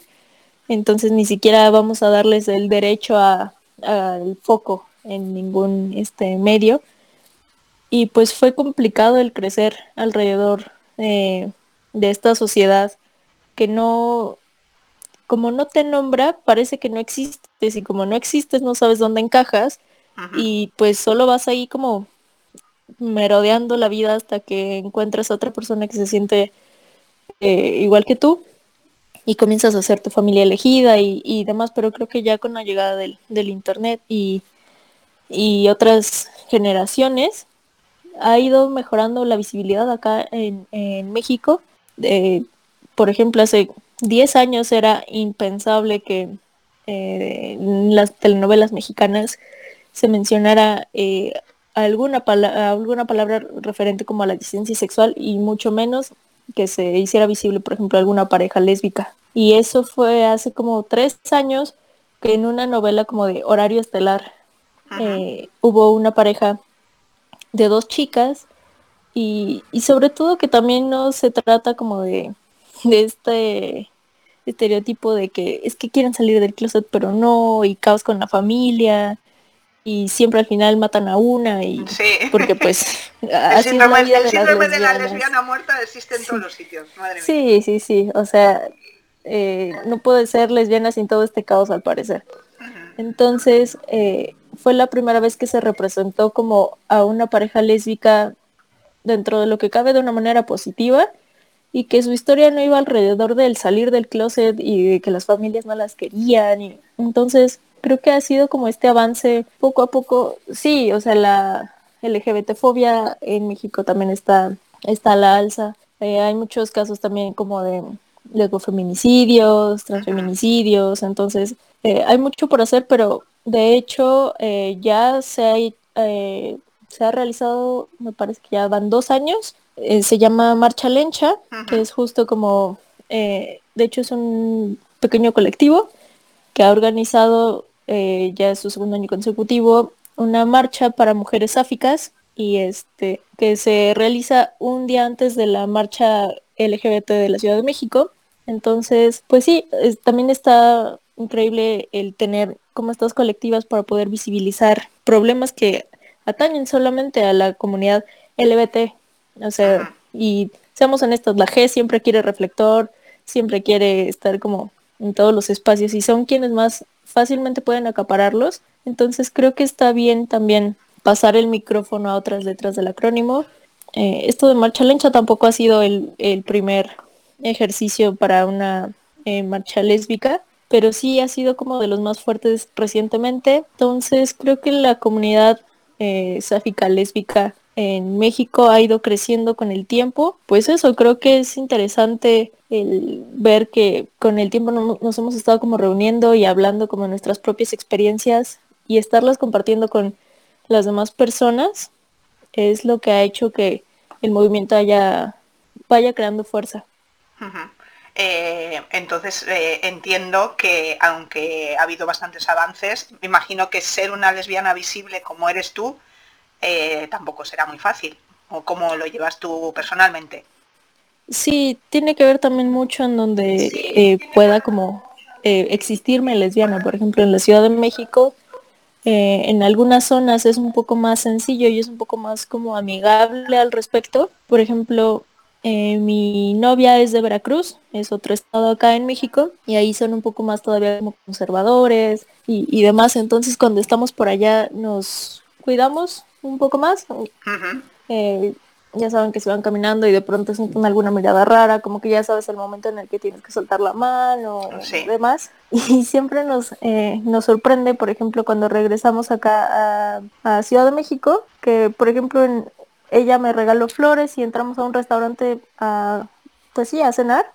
Entonces ni siquiera vamos a darles el derecho al foco en ningún este medio y pues fue complicado el crecer alrededor eh, de esta sociedad que no, como no te nombra, parece que no existes y como no existes no sabes dónde encajas y pues solo vas ahí como merodeando la vida hasta que encuentras a otra persona que se siente eh, igual que tú y comienzas a hacer tu familia elegida y, demás, pero creo que ya con la llegada del, internet y, y otras generaciones, ha ido mejorando la visibilidad acá en, México. por ejemplo, hace 10 años era impensable que eh, en las telenovelas mexicanas se mencionara eh, alguna, alguna palabra referente como a la disidencia sexual y mucho menos que se hiciera visible, por ejemplo, alguna pareja lésbica. Y eso fue hace como tres años que en una novela como de horario estelar eh, hubo una pareja de dos chicas y, sobre todo que también no se trata como de, de este estereotipo de que es que quieren salir del closet pero no y caos con la familia y siempre al final matan a una y porque pues el síndrome, de, la lesbiana muerta existe en todos los sitios madre sí sí sí o sea eh, no puede ser lesbiana sin todo este caos al parecer. Entonces eh, fue la primera vez que se representó como a una pareja lésbica dentro de lo que cabe de una manera positiva y que su historia no iba alrededor del salir del closet y de que las familias no las querían. Y entonces creo que ha sido como este avance poco a poco. Sí, o sea, la LGBT-fobia en México también está, está a la alza. Eh, hay muchos casos también como de lesbofeminicidios, transfeminicidios, entonces eh, hay mucho por hacer, pero de hecho, eh, ya se ha, se ha realizado, me parece que ya van dos años, eh, se llama Marcha Lencha, que es justo como, de hecho es un pequeño colectivo que ha organizado ya es su segundo año consecutivo una marcha para mujeres sáficas y este que se realiza un día antes de la marcha LGBT de la Ciudad de México. Entonces, pues sí, también está increíble el tener como estas colectivas para poder visibilizar problemas que atañen solamente a la comunidad LBT. O sea, y seamos honestos, la G siempre quiere reflector, siempre quiere estar como en todos los espacios y son quienes más fácilmente pueden acapararlos. Entonces creo que está bien también pasar el micrófono a otras letras del acrónimo. Eh, esto de marcha lencha tampoco ha sido el, primer ejercicio para una eh, marcha lésbica pero sí ha sido como de los más fuertes recientemente. Entonces creo que la comunidad eh, sáfica lésbica en México ha ido creciendo con el tiempo. Pues eso, creo que es interesante el ver que con el tiempo nos hemos estado como reuniendo y hablando como nuestras propias experiencias y estarlas compartiendo con las demás personas es lo que ha hecho que el movimiento haya vaya creando fuerza. Eh, entonces eh, entiendo que aunque ha habido bastantes avances, me imagino que ser una lesbiana visible como eres tú eh, tampoco será muy fácil. ¿O cómo lo llevas tú personalmente? Sí, tiene que ver también mucho en donde pueda como existirme lesbiana. Por ejemplo, en la Ciudad de México, en algunas zonas es un poco más sencillo y es un poco más como amigable al respecto. Por ejemplo, Eh, mi novia es de Veracruz, es otro estado acá en México, y ahí son un poco más todavía como conservadores y, demás. Entonces cuando estamos por allá nos cuidamos un poco más. Eh, ya saben que se van caminando y de pronto sienten alguna mirada rara, como que ya sabes el momento en el que tienes que soltar la mano y demás. Y siempre nos, eh, nos sorprende, por ejemplo, cuando regresamos acá a, a Ciudad de México, que por ejemplo en, ella me regaló flores y entramos a un restaurante a, pues sí, a cenar.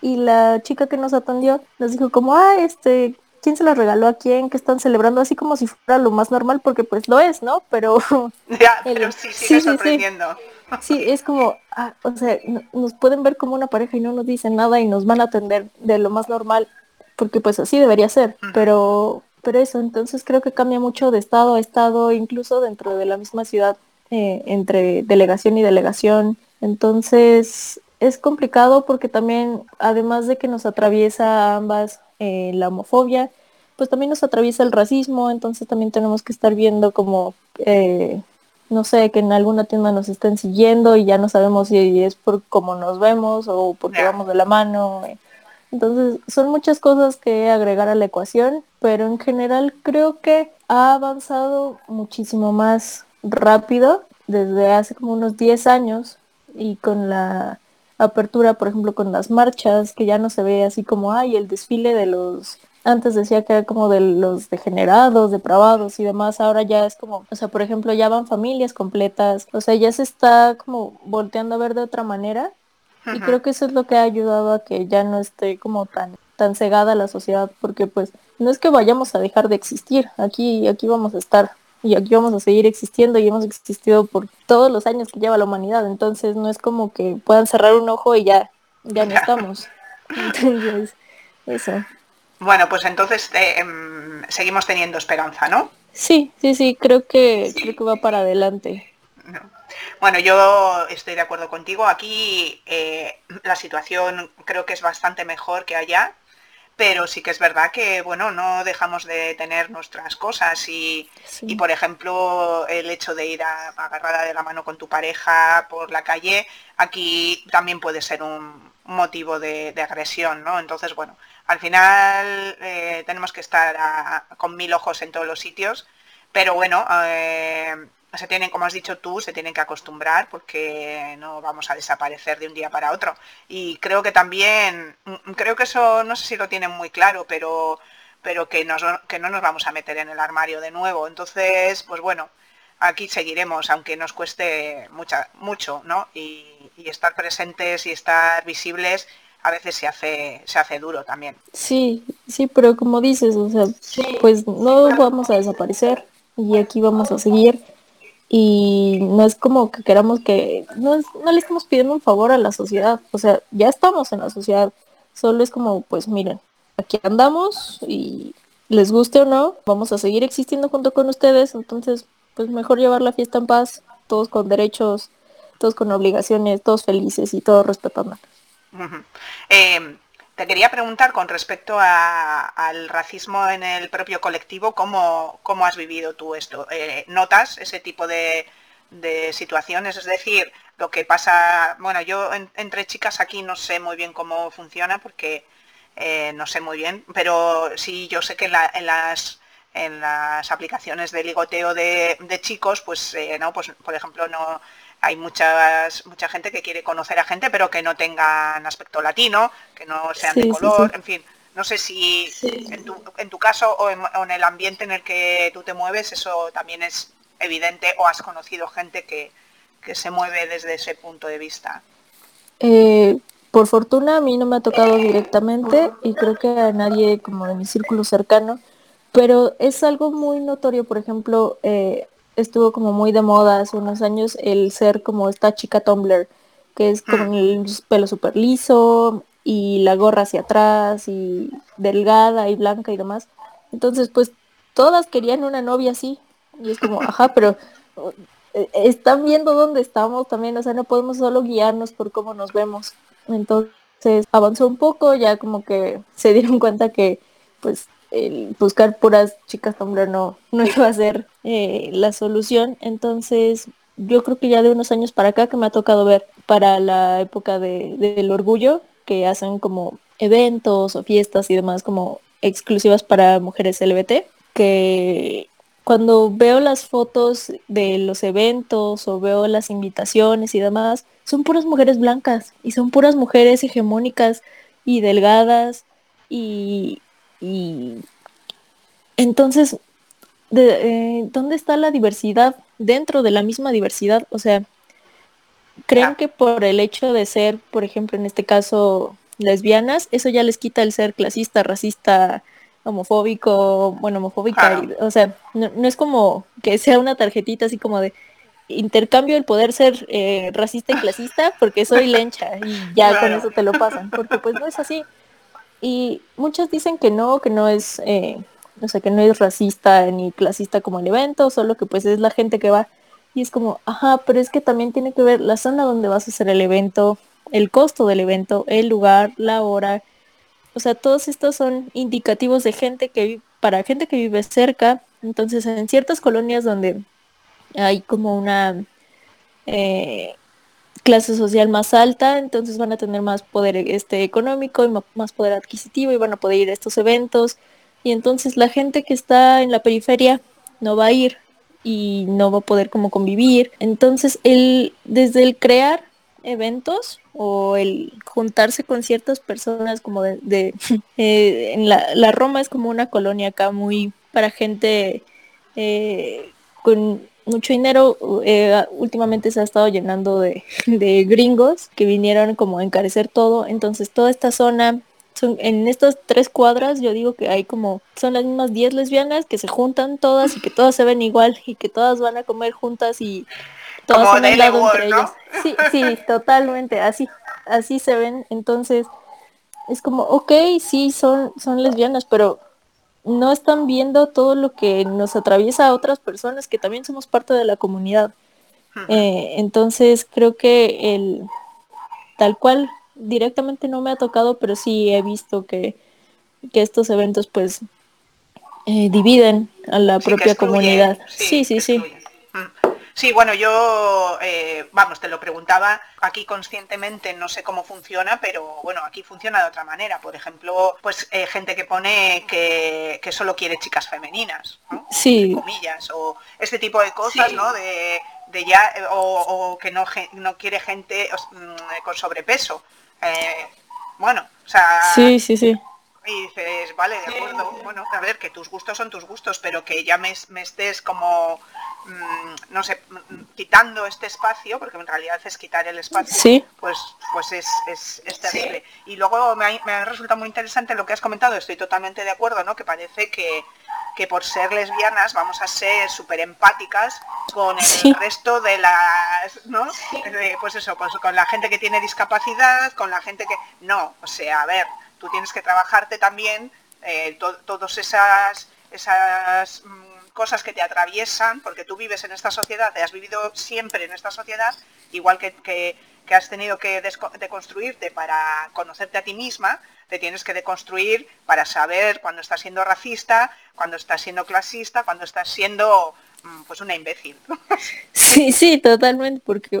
Y la chica que nos atendió nos dijo como, ah, este, ¿quién se la regaló a quién? que están celebrando? Así como si fuera lo más normal, porque pues lo es, ¿no? Pero... Ya, pero sí, sigue sí, sorprendiendo. Sí. es como, ah, o sea, nos pueden ver como una pareja y no nos dicen nada y nos van a atender de lo más normal, porque pues así debería ser. Pero, pero eso, entonces creo que cambia mucho de estado a estado, incluso dentro de la misma ciudad eh, entre delegación y delegación. Entonces es complicado porque también, además de que nos atraviesa ambas eh, la homofobia, pues también nos atraviesa el racismo, entonces también tenemos que estar viendo como, eh, no sé, que en alguna tienda nos estén siguiendo y ya no sabemos si es por cómo nos vemos o porque vamos de la mano. Entonces son muchas cosas que agregar a la ecuación, pero en general creo que ha avanzado muchísimo más rápido desde hace como unos 10 años y con la apertura, por ejemplo, con las marchas, que ya no se ve así como, ay, el desfile de los, antes decía que era como de los degenerados, depravados y demás, ahora ya es como, o sea, por ejemplo, ya van familias completas, o sea, ya se está como volteando a ver de otra manera y creo que eso es lo que ha ayudado a que ya no esté como tan tan cegada la sociedad porque pues no es que vayamos a dejar de existir, aquí aquí vamos a estar y aquí vamos a seguir existiendo y hemos existido por todos los años que lleva la humanidad. Entonces no es como que puedan cerrar un ojo y ya, ya no estamos. Entonces, eso. Bueno, pues entonces eh, em, seguimos teniendo esperanza, ¿no? Sí, sí, sí, creo que, creo que va para adelante. Bueno, yo estoy de acuerdo contigo. Aquí eh, la situación creo que es bastante mejor que allá pero sí que es verdad que, bueno, no dejamos de tener nuestras cosas y, por ejemplo, el hecho de ir a, agarrada de la mano con tu pareja por la calle, aquí también puede ser un motivo de, agresión, ¿no? Entonces, bueno, al final eh, tenemos que estar con mil ojos en todos los sitios, pero bueno, eh, se tienen, como has dicho tú, se tienen que acostumbrar porque no vamos a desaparecer de un día para otro. Y creo que también, mm, creo que eso no sé si lo tienen muy claro, pero, pero que, que no nos vamos a meter en el armario de nuevo. Entonces, pues bueno, aquí seguiremos, aunque nos cueste mucha, mucho, ¿no? Y, estar presentes y estar visibles a veces se hace, se hace duro también. Sí, sí, pero como dices, o sea, pues no vamos a desaparecer y aquí vamos a seguir y no es como que queramos que, no, no le estamos pidiendo un favor a la sociedad, o sea, ya estamos en la sociedad, solo es como, pues miren, aquí andamos y les guste o no, vamos a seguir existiendo junto con ustedes, entonces, pues mejor llevar la fiesta en paz, todos con derechos, todos con obligaciones, todos felices y todos respetando. Te quería preguntar con respecto al racismo en el propio colectivo, ¿cómo, cómo has vivido tú esto? Eh, ¿Notas ese tipo de, situaciones? Es decir, lo que pasa, bueno, yo entre chicas aquí no sé muy bien cómo funciona porque eh, no sé muy bien, pero sí yo sé que en, las en las aplicaciones de ligoteo de, chicos, pues eh, no, pues por ejemplo no hay muchas, mucha gente que quiere conocer a gente, pero que no tengan aspecto latino, que no sean de color, en fin. No sé si en tu, en, tu, caso o en, el ambiente en el que tú te mueves eso también es evidente o has conocido gente que, se mueve desde ese punto de vista. Eh, por fortuna a mí no me ha tocado directamente y creo que a nadie como de mi círculo cercano, pero es algo muy notorio, por ejemplo, eh, estuvo como muy de moda hace unos años el ser como esta chica Tumblr, que es con mm. el pelo súper liso y la gorra hacia atrás y delgada y blanca y demás. Entonces, pues todas querían una novia así. Y es como, ajá, pero eh, están viendo dónde estamos también, o sea, no podemos solo guiarnos por cómo nos vemos. Entonces avanzó un poco, ya como que se dieron cuenta que pues el buscar puras chicas Tumblr no, no iba a ser eh, la solución. Entonces, yo creo que ya de unos años para acá que me ha tocado ver para la época de, del orgullo, que hacen como eventos o fiestas y demás como exclusivas para mujeres LBT, que cuando veo las fotos de los eventos o veo las invitaciones y demás, son puras mujeres blancas y son puras mujeres hegemónicas y delgadas y, y entonces, de, eh, ¿dónde está la diversidad dentro de la misma diversidad? O sea, ¿creen que por el hecho de ser, por ejemplo, en este caso, lesbianas, eso ya les quita el ser clasista, racista, homofóbico, bueno, homofóbica, o sea, no, es como que sea una tarjetita así como de intercambio el poder ser eh, racista y clasista porque soy lencha y ya con eso te lo pasan, porque pues no es así. Y muchos dicen que no, que no es, eh, no sé, que no es racista ni clasista como el evento, solo que pues es la gente que va. Y es como, ajá, pero es que también tiene que ver la zona donde vas a hacer el evento, el costo del evento, el lugar, la hora. O sea, todos estos son indicativos de gente que para gente que vive cerca. Entonces, en ciertas colonias donde hay como una eh, clase social más alta, entonces van a tener más poder este, económico y más poder adquisitivo y van a poder ir a estos eventos. Y entonces la gente que está en la periferia no va a ir y no va a poder como convivir. Entonces, el, desde el crear eventos o el juntarse con ciertas personas como de, eh, en la, Roma es como una colonia acá muy para gente eh, con mucho dinero. Eh, últimamente se ha estado llenando de, de, gringos que vinieron como a encarecer todo. Entonces toda esta zona, son, en estas tres cuadras yo digo que hay como, son las mismas 10 lesbianas que se juntan todas y que todas se ven igual y que todas van a comer juntas y todas son al lado entre ellas. Sí, sí, totalmente, así, así se ven. Entonces es como, ok, sí, son, son lesbianas, pero no están viendo todo lo que nos atraviesa a otras personas que también somos parte de la comunidad. Eh, entonces creo que el tal cual directamente no me ha tocado, pero sí he visto que, estos eventos pues eh, dividen a la propia comunidad. Sí, sí, sí. Sí, bueno, yo, eh, vamos, te lo preguntaba, aquí conscientemente no sé cómo funciona, pero bueno, aquí funciona de otra manera. Por ejemplo, pues eh, gente que pone que, solo quiere chicas femeninas, Sí. comillas, o este tipo de cosas, ¿no? De, ya, o, que no, no quiere gente mm, con sobrepeso. Eh, bueno, o sea... Sí, sí, sí y dices, vale, de acuerdo, bueno, a ver, que tus gustos son tus gustos, pero que ya me, me estés como Mm, no sé, mm, quitando este espacio, porque en realidad es quitar el espacio, pues, pues es, es, terrible. Y luego me ha, me resultado muy interesante lo que has comentado, estoy totalmente de acuerdo, ¿no? Que parece que, que por ser lesbianas vamos a ser súper empáticas con el resto de las, ¿no? pues eso, pues con la gente que tiene discapacidad, con la gente que... No, o sea, a ver, tú tienes que trabajarte también eh, todas esas, esas mm, cosas que te atraviesan, porque tú vives en esta sociedad, te has vivido siempre en esta sociedad, igual que, que, has tenido que deconstruirte para conocerte a ti misma, te tienes que deconstruir para saber cuando estás siendo racista, cuando estás siendo clasista, cuando estás siendo mm, pues una imbécil. Sí, sí, totalmente, porque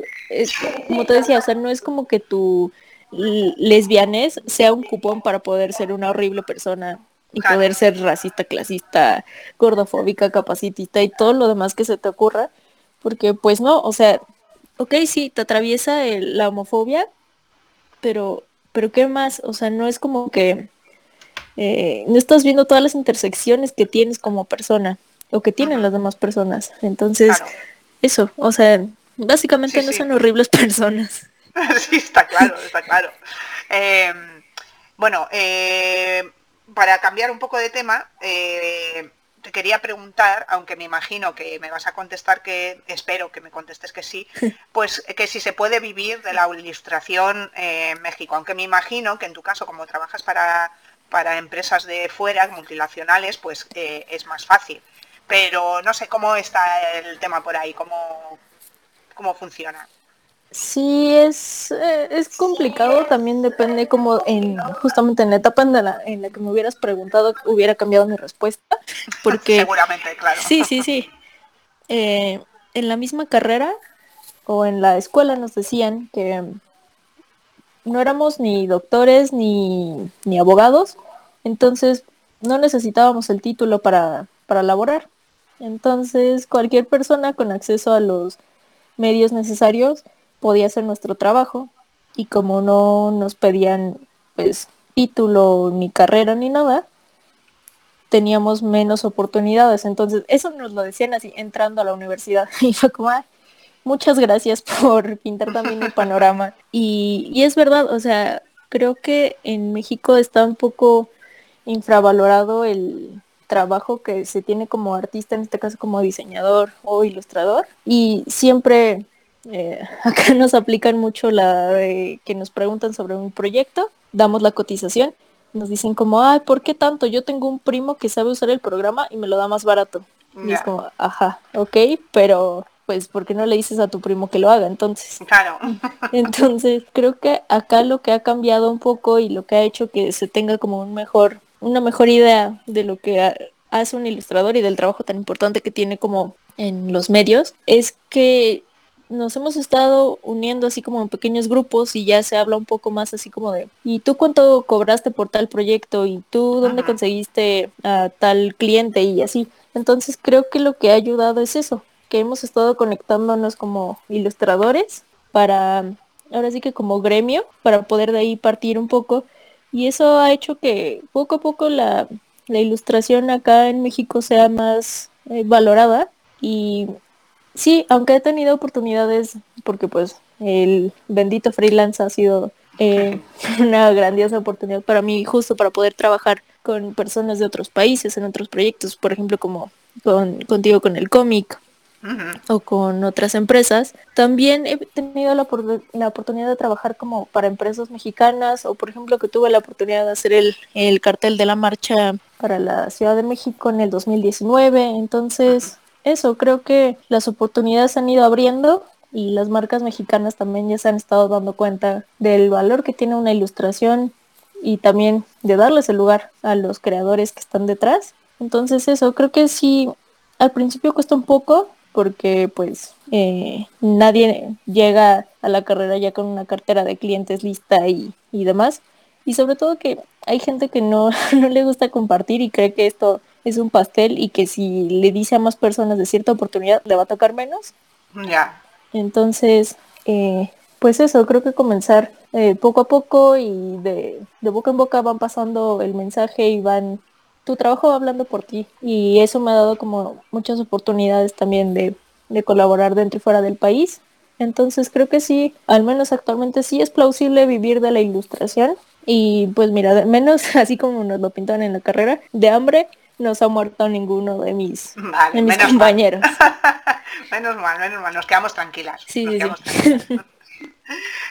como te decía, o sea, no es como que tu lesbianes sea un cupón para poder ser una horrible persona y poder ser racista, clasista, gordofóbica, capacitista y todo lo demás que se te ocurra, porque pues no, o sea, ok, sí, te atraviesa la homofobia, pero, pero ¿qué más? O sea, no es como que eh, no estás viendo todas las intersecciones que tienes como persona o que tienen las demás personas. Entonces, eso, o sea, básicamente no son horribles personas. Sí, está claro, está claro. Eh, bueno, eh, para cambiar un poco de tema, eh, te quería preguntar, aunque me imagino que me vas a contestar que, espero que me contestes que sí, pues que si se puede vivir de la ilustración en México, aunque me imagino que en tu caso, como trabajas para, para empresas de fuera, multinacionales, pues es más fácil. Pero no sé cómo está el tema por ahí, cómo, cómo funciona. Sí, es, eh, es complicado, también depende como en, justamente en la etapa en la, en la que me hubieras preguntado, hubiera cambiado mi respuesta, porque... Seguramente, claro. Sí, sí, sí. Eh, en la misma carrera, o en la escuela nos decían que no éramos ni doctores ni, ni abogados, entonces no necesitábamos el título para, para laborar. Entonces cualquier persona con acceso a los medios necesarios podía hacer nuestro trabajo y como no nos pedían pues título ni carrera ni nada, teníamos menos oportunidades. Entonces, eso nos lo decían así entrando a la universidad. Y fue como, muchas gracias por pintar también el panorama. Y, y es verdad, o sea, creo que en México está un poco infravalorado el trabajo que se tiene como artista, en este caso como diseñador o ilustrador. Y siempre eh, acá nos aplican mucho la que nos preguntan sobre un proyecto, damos la cotización, nos dicen como, ay, ¿por qué tanto? Yo tengo un primo que sabe usar el programa y me lo da más barato. Y es como, ajá, ok, pero pues ¿por qué no le dices a tu primo que lo haga entonces? Claro. Entonces, creo que acá lo que ha cambiado un poco y lo que ha hecho que se tenga como un mejor, una mejor idea de lo que hace un ilustrador y del trabajo tan importante que tiene como en los medios, es que nos hemos estado uniendo así como en pequeños grupos y ya se habla un poco más así como de, ¿y tú cuánto cobraste por tal proyecto? ¿Y tú dónde conseguiste a tal cliente? Y así. Entonces creo que lo que ha ayudado es eso, que hemos estado conectándonos como ilustradores para, ahora sí que como gremio, para poder de ahí partir un poco. Y eso ha hecho que poco a poco la, la ilustración acá en México sea más eh, valorada y Sí, aunque he tenido oportunidades, porque pues el bendito freelance ha sido eh, una grandiosa oportunidad para mí, justo para poder trabajar con personas de otros países, en otros proyectos, por ejemplo, como con, contigo con el cómic o con otras empresas. También he tenido la, la, oportunidad de trabajar como para empresas mexicanas o, por ejemplo, que tuve la oportunidad de hacer el, el cartel de la marcha para la Ciudad de México en el 2019. Entonces, eso, creo que las oportunidades han ido abriendo y las marcas mexicanas también ya se han estado dando cuenta del valor que tiene una ilustración y también de darles el lugar a los creadores que están detrás. Entonces eso, creo que sí, al principio cuesta un poco porque pues eh, nadie llega a la carrera ya con una cartera de clientes lista y, y demás. Y sobre todo que hay gente que no, no le gusta compartir y cree que esto es un pastel y que si le dice a más personas de cierta oportunidad le va a tocar menos. Ya. Entonces, eh, pues eso, creo que comenzar eh, poco a poco y de, de, boca en boca van pasando el mensaje y van, tu trabajo va hablando por ti. Y eso me ha dado como muchas oportunidades también de, de colaborar dentro y fuera del país. Entonces creo que sí, al menos actualmente sí es plausible vivir de la ilustración. Y pues mira, menos así como nos lo pintan en la carrera, de hambre no se ha muerto ninguno de mis, de mis compañeros. menos mal, menos mal, nos quedamos tranquilas. Sí, nos sí, quedamos sí. tranquilas.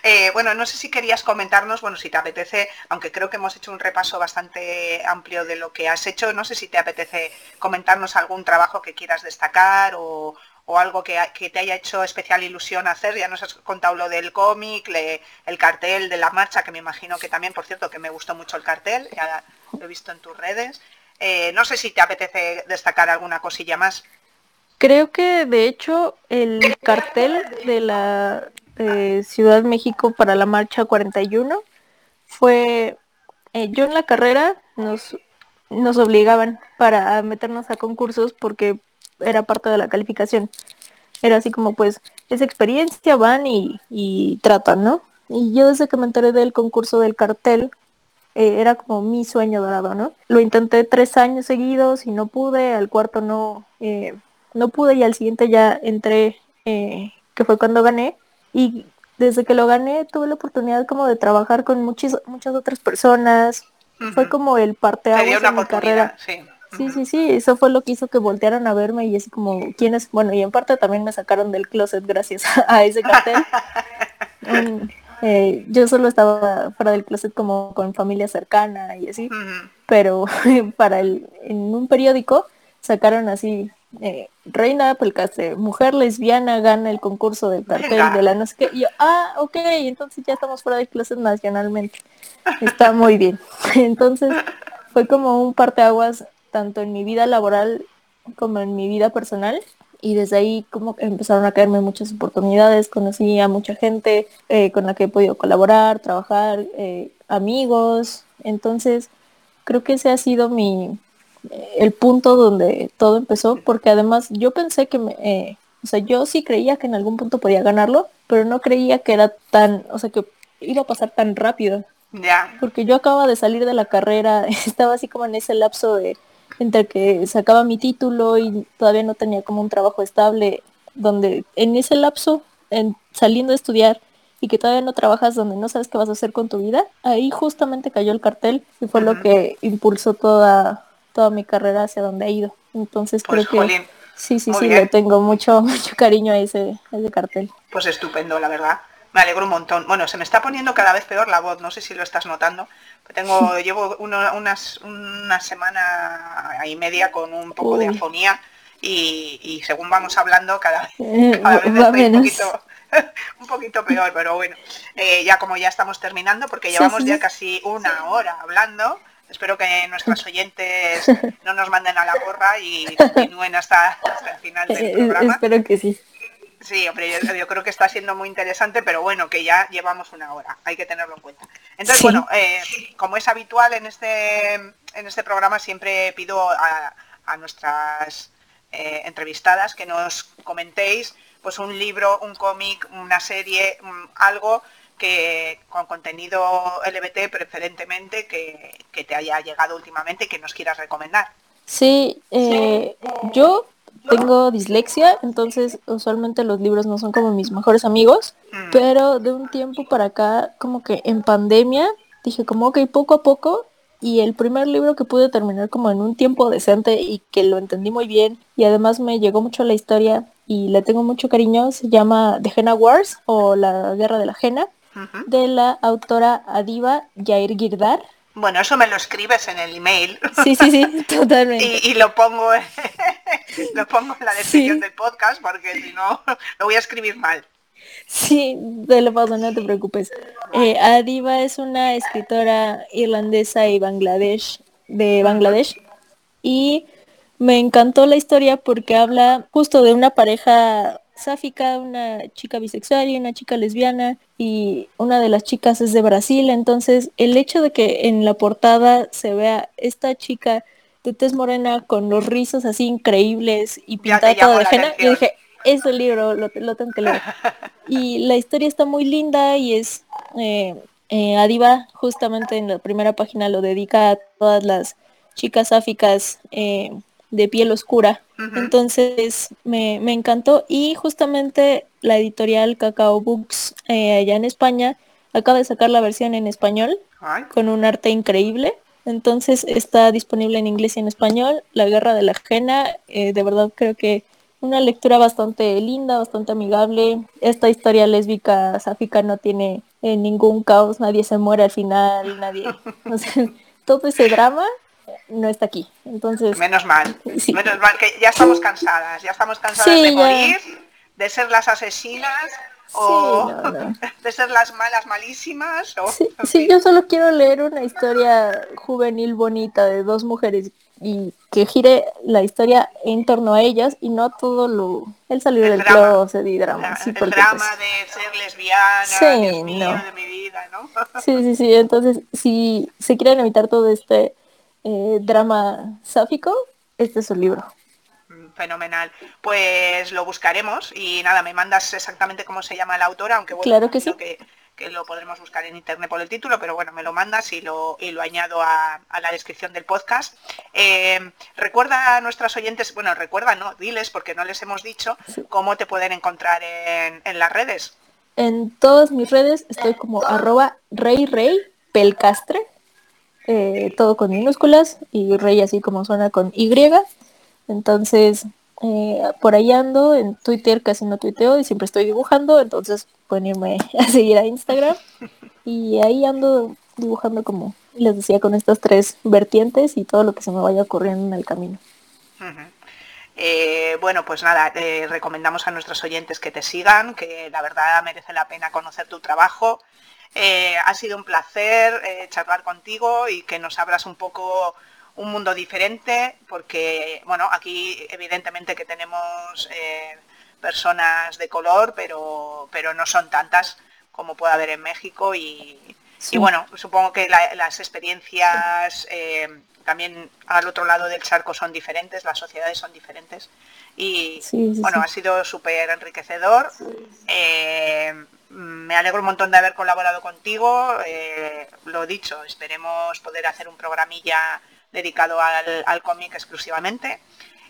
Eh, bueno, no sé si querías comentarnos, bueno, si te apetece, aunque creo que hemos hecho un repaso bastante amplio de lo que has hecho, no sé si te apetece comentarnos algún trabajo que quieras destacar o, o algo que, que, te haya hecho especial ilusión hacer. Ya nos has contado lo del cómic, el cartel de la marcha, que me imagino que también, por cierto, que me gustó mucho el cartel, ya lo he visto en tus redes. Eh, no sé si te apetece destacar alguna cosilla más. Creo que de hecho el cartel de la eh, Ciudad México para la marcha 41 fue, eh, yo en la carrera nos, nos obligaban para meternos a concursos porque era parte de la calificación. Era así como pues esa experiencia van y, y tratan, ¿no? Y yo desde que me enteré del concurso del cartel, eh, era como mi sueño dorado, ¿no? Lo intenté tres años seguidos y no pude, al cuarto no, eh, no pude y al siguiente ya entré, eh, que fue cuando gané. Y desde que lo gané tuve la oportunidad como de trabajar con muchas, muchas otras personas. Uh -huh. Fue como el parteaguas de mi carrera. Sí. Sí, sí, sí, eso fue lo que hizo que voltearan a verme y así como, ¿quién es? Bueno, y en parte también me sacaron del closet gracias a ese cartel. um, eh, yo solo estaba fuera del closet como con familia cercana y así, uh -huh. pero para el, en un periódico sacaron así, eh, Reina Pelcaste, mujer lesbiana gana el concurso del cartel Venga. de la no sé qué, y yo, ah, ok, entonces ya estamos fuera del closet nacionalmente, está muy bien. Entonces fue como un parteaguas tanto en mi vida laboral como en mi vida personal y desde ahí como empezaron a caerme muchas oportunidades, conocí a mucha gente eh, con la que he podido colaborar, trabajar, eh, amigos, entonces creo que ese ha sido mi el punto donde todo empezó, porque además yo pensé que me, o sea, yo sí creía que en algún punto podía ganarlo, pero no creía que era tan, o sea, que iba a pasar tan rápido. Ya. Porque yo acababa de salir de la carrera, estaba así como en ese lapso de entre que sacaba mi título y todavía no tenía como un trabajo estable, donde en ese lapso, en, saliendo de estudiar y que todavía no trabajas donde no sabes qué vas a hacer con tu vida, ahí justamente cayó el cartel y fue lo que impulsó toda, toda mi carrera hacia donde ha ido. Entonces pues, creo que sí, sí, sí, le tengo mucho, mucho cariño a ese, a ese cartel. Pues estupendo, la verdad. Me alegro un montón. Bueno, se me está poniendo cada vez peor la voz, no sé si lo estás notando. Tengo, llevo unas, una semana y media con un poco de afonía y, según vamos hablando cada vez, eh, cada vez estoy un poquito, un poquito peor, pero bueno, eh, ya como ya estamos terminando, porque llevamos ya casi una hora hablando, espero que nuestros oyentes no nos manden a la porra y continúen hasta, hasta el final del eh, programa. Espero que sí. Sí, hombre, yo, creo que está siendo muy interesante, pero bueno, que ya llevamos una hora, hay que tenerlo en cuenta. Entonces, bueno, eh, como es habitual en este, en este programa, siempre pido a, nuestras eh, entrevistadas que nos comentéis pues un libro, un cómic, una serie, algo que con contenido LBT preferentemente que, te haya llegado últimamente y que nos quieras recomendar. Sí, eh, yo tengo dislexia, entonces usualmente los libros no son como mis mejores amigos, mm. pero de un tiempo para acá, como que en pandemia, dije como que poco a poco, y el primer libro que pude terminar como en un tiempo decente y que lo entendí muy bien, y además me llegó mucho la historia y le tengo mucho cariño, se llama The Henna Wars o La Guerra de la Jena, de la autora Adiva Yair Girdar. Bueno, eso me lo escribes en el email. Sí, sí, sí, totalmente. y, lo pongo lo pongo en la descripción del podcast porque si no lo voy a escribir mal. Sí, te lo paso, no te preocupes. Eh, Adiva es una escritora irlandesa y Bangladesh, de Bangladesh, y me encantó la historia porque habla justo de una pareja sáfica, una chica bisexual y una chica lesbiana y una de las chicas es de Brasil, entonces el hecho de que en la portada se vea esta chica de tez morena con los rizos así increíbles y pintada todo de henna, yo dije, es el libro, lo, tengo que leer. y la historia está muy linda y es eh, eh, Adiva justamente en la primera página lo dedica a todas las chicas sáficas eh, de piel oscura. Entonces me, encantó y justamente la editorial Cacao Books eh, allá en España acaba de sacar la versión en español con un arte increíble. Entonces está disponible en inglés y en español. La Guerra de la Ajena, eh, de verdad creo que una lectura bastante linda, bastante amigable. Esta historia lésbica sáfica no tiene eh, ningún caos, nadie se muere al final, nadie... todo ese drama no está aquí. Entonces. Menos mal. Menos mal que ya estamos cansadas. Ya estamos cansadas de morir, de ser las asesinas. o de ser las malas malísimas. sí, yo solo quiero leer una historia juvenil bonita de dos mujeres y que gire la historia en torno a ellas y no todo lo el salir del closet y drama. sí, el drama pues de ser lesbiana, mío, de mi vida, ¿no? sí, sí, sí. Entonces, si se quieren evitar todo este eh, drama sáfico, este es el libro. Mm, fenomenal. Pues lo buscaremos y nada, me mandas exactamente cómo se llama la autora, aunque bueno, claro que sí. Que, lo podremos buscar en internet por el título, pero bueno, me lo mandas y lo, y lo añado a, la descripción del podcast. Eh, recuerda a nuestras oyentes, bueno, recuerda, no, diles porque no les hemos dicho cómo te pueden encontrar en, en las redes. En todas mis redes estoy como arroba rey rey pelcastre eh, todo con minúsculas y Rey así como suena con Y. Entonces, eh, por ahí ando, en Twitter casi no tuiteo y siempre estoy dibujando, entonces pueden irme a seguir a Instagram. Y ahí ando dibujando como les decía con estas tres vertientes y todo lo que se me vaya ocurriendo en el camino. Eh, bueno, pues nada, recomendamos a nuestros oyentes que te sigan, que la verdad merece la pena conocer tu trabajo eh, ha sido un placer eh, charlar contigo y que nos abras un poco un mundo diferente, porque, bueno, aquí evidentemente que tenemos eh, personas de color, pero, pero no son tantas como puede haber en México y, bueno, supongo que las experiencias también al otro lado del charco son diferentes, las sociedades son diferentes y bueno, ha sido súper enriquecedor. Eh, me alegro un montón de haber colaborado contigo. Eh, lo dicho, esperemos poder hacer un programilla dedicado al, cómic exclusivamente.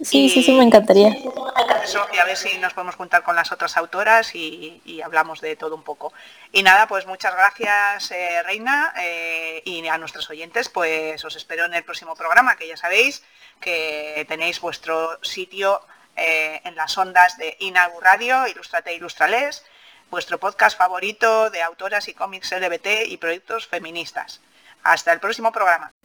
Sí, sí, sí, me encantaría. y a ver si nos podemos juntar con las otras autoras y, hablamos de todo un poco. Y nada, pues muchas gracias, eh, Reina, eh, y a nuestros oyentes, pues os espero en el próximo programa, que ya sabéis que tenéis vuestro sitio en las ondas de Inagu Radio, Ilustrate Ilustrales, vuestro podcast favorito de autoras y cómics LGBT y proyectos feministas. Hasta el próximo programa.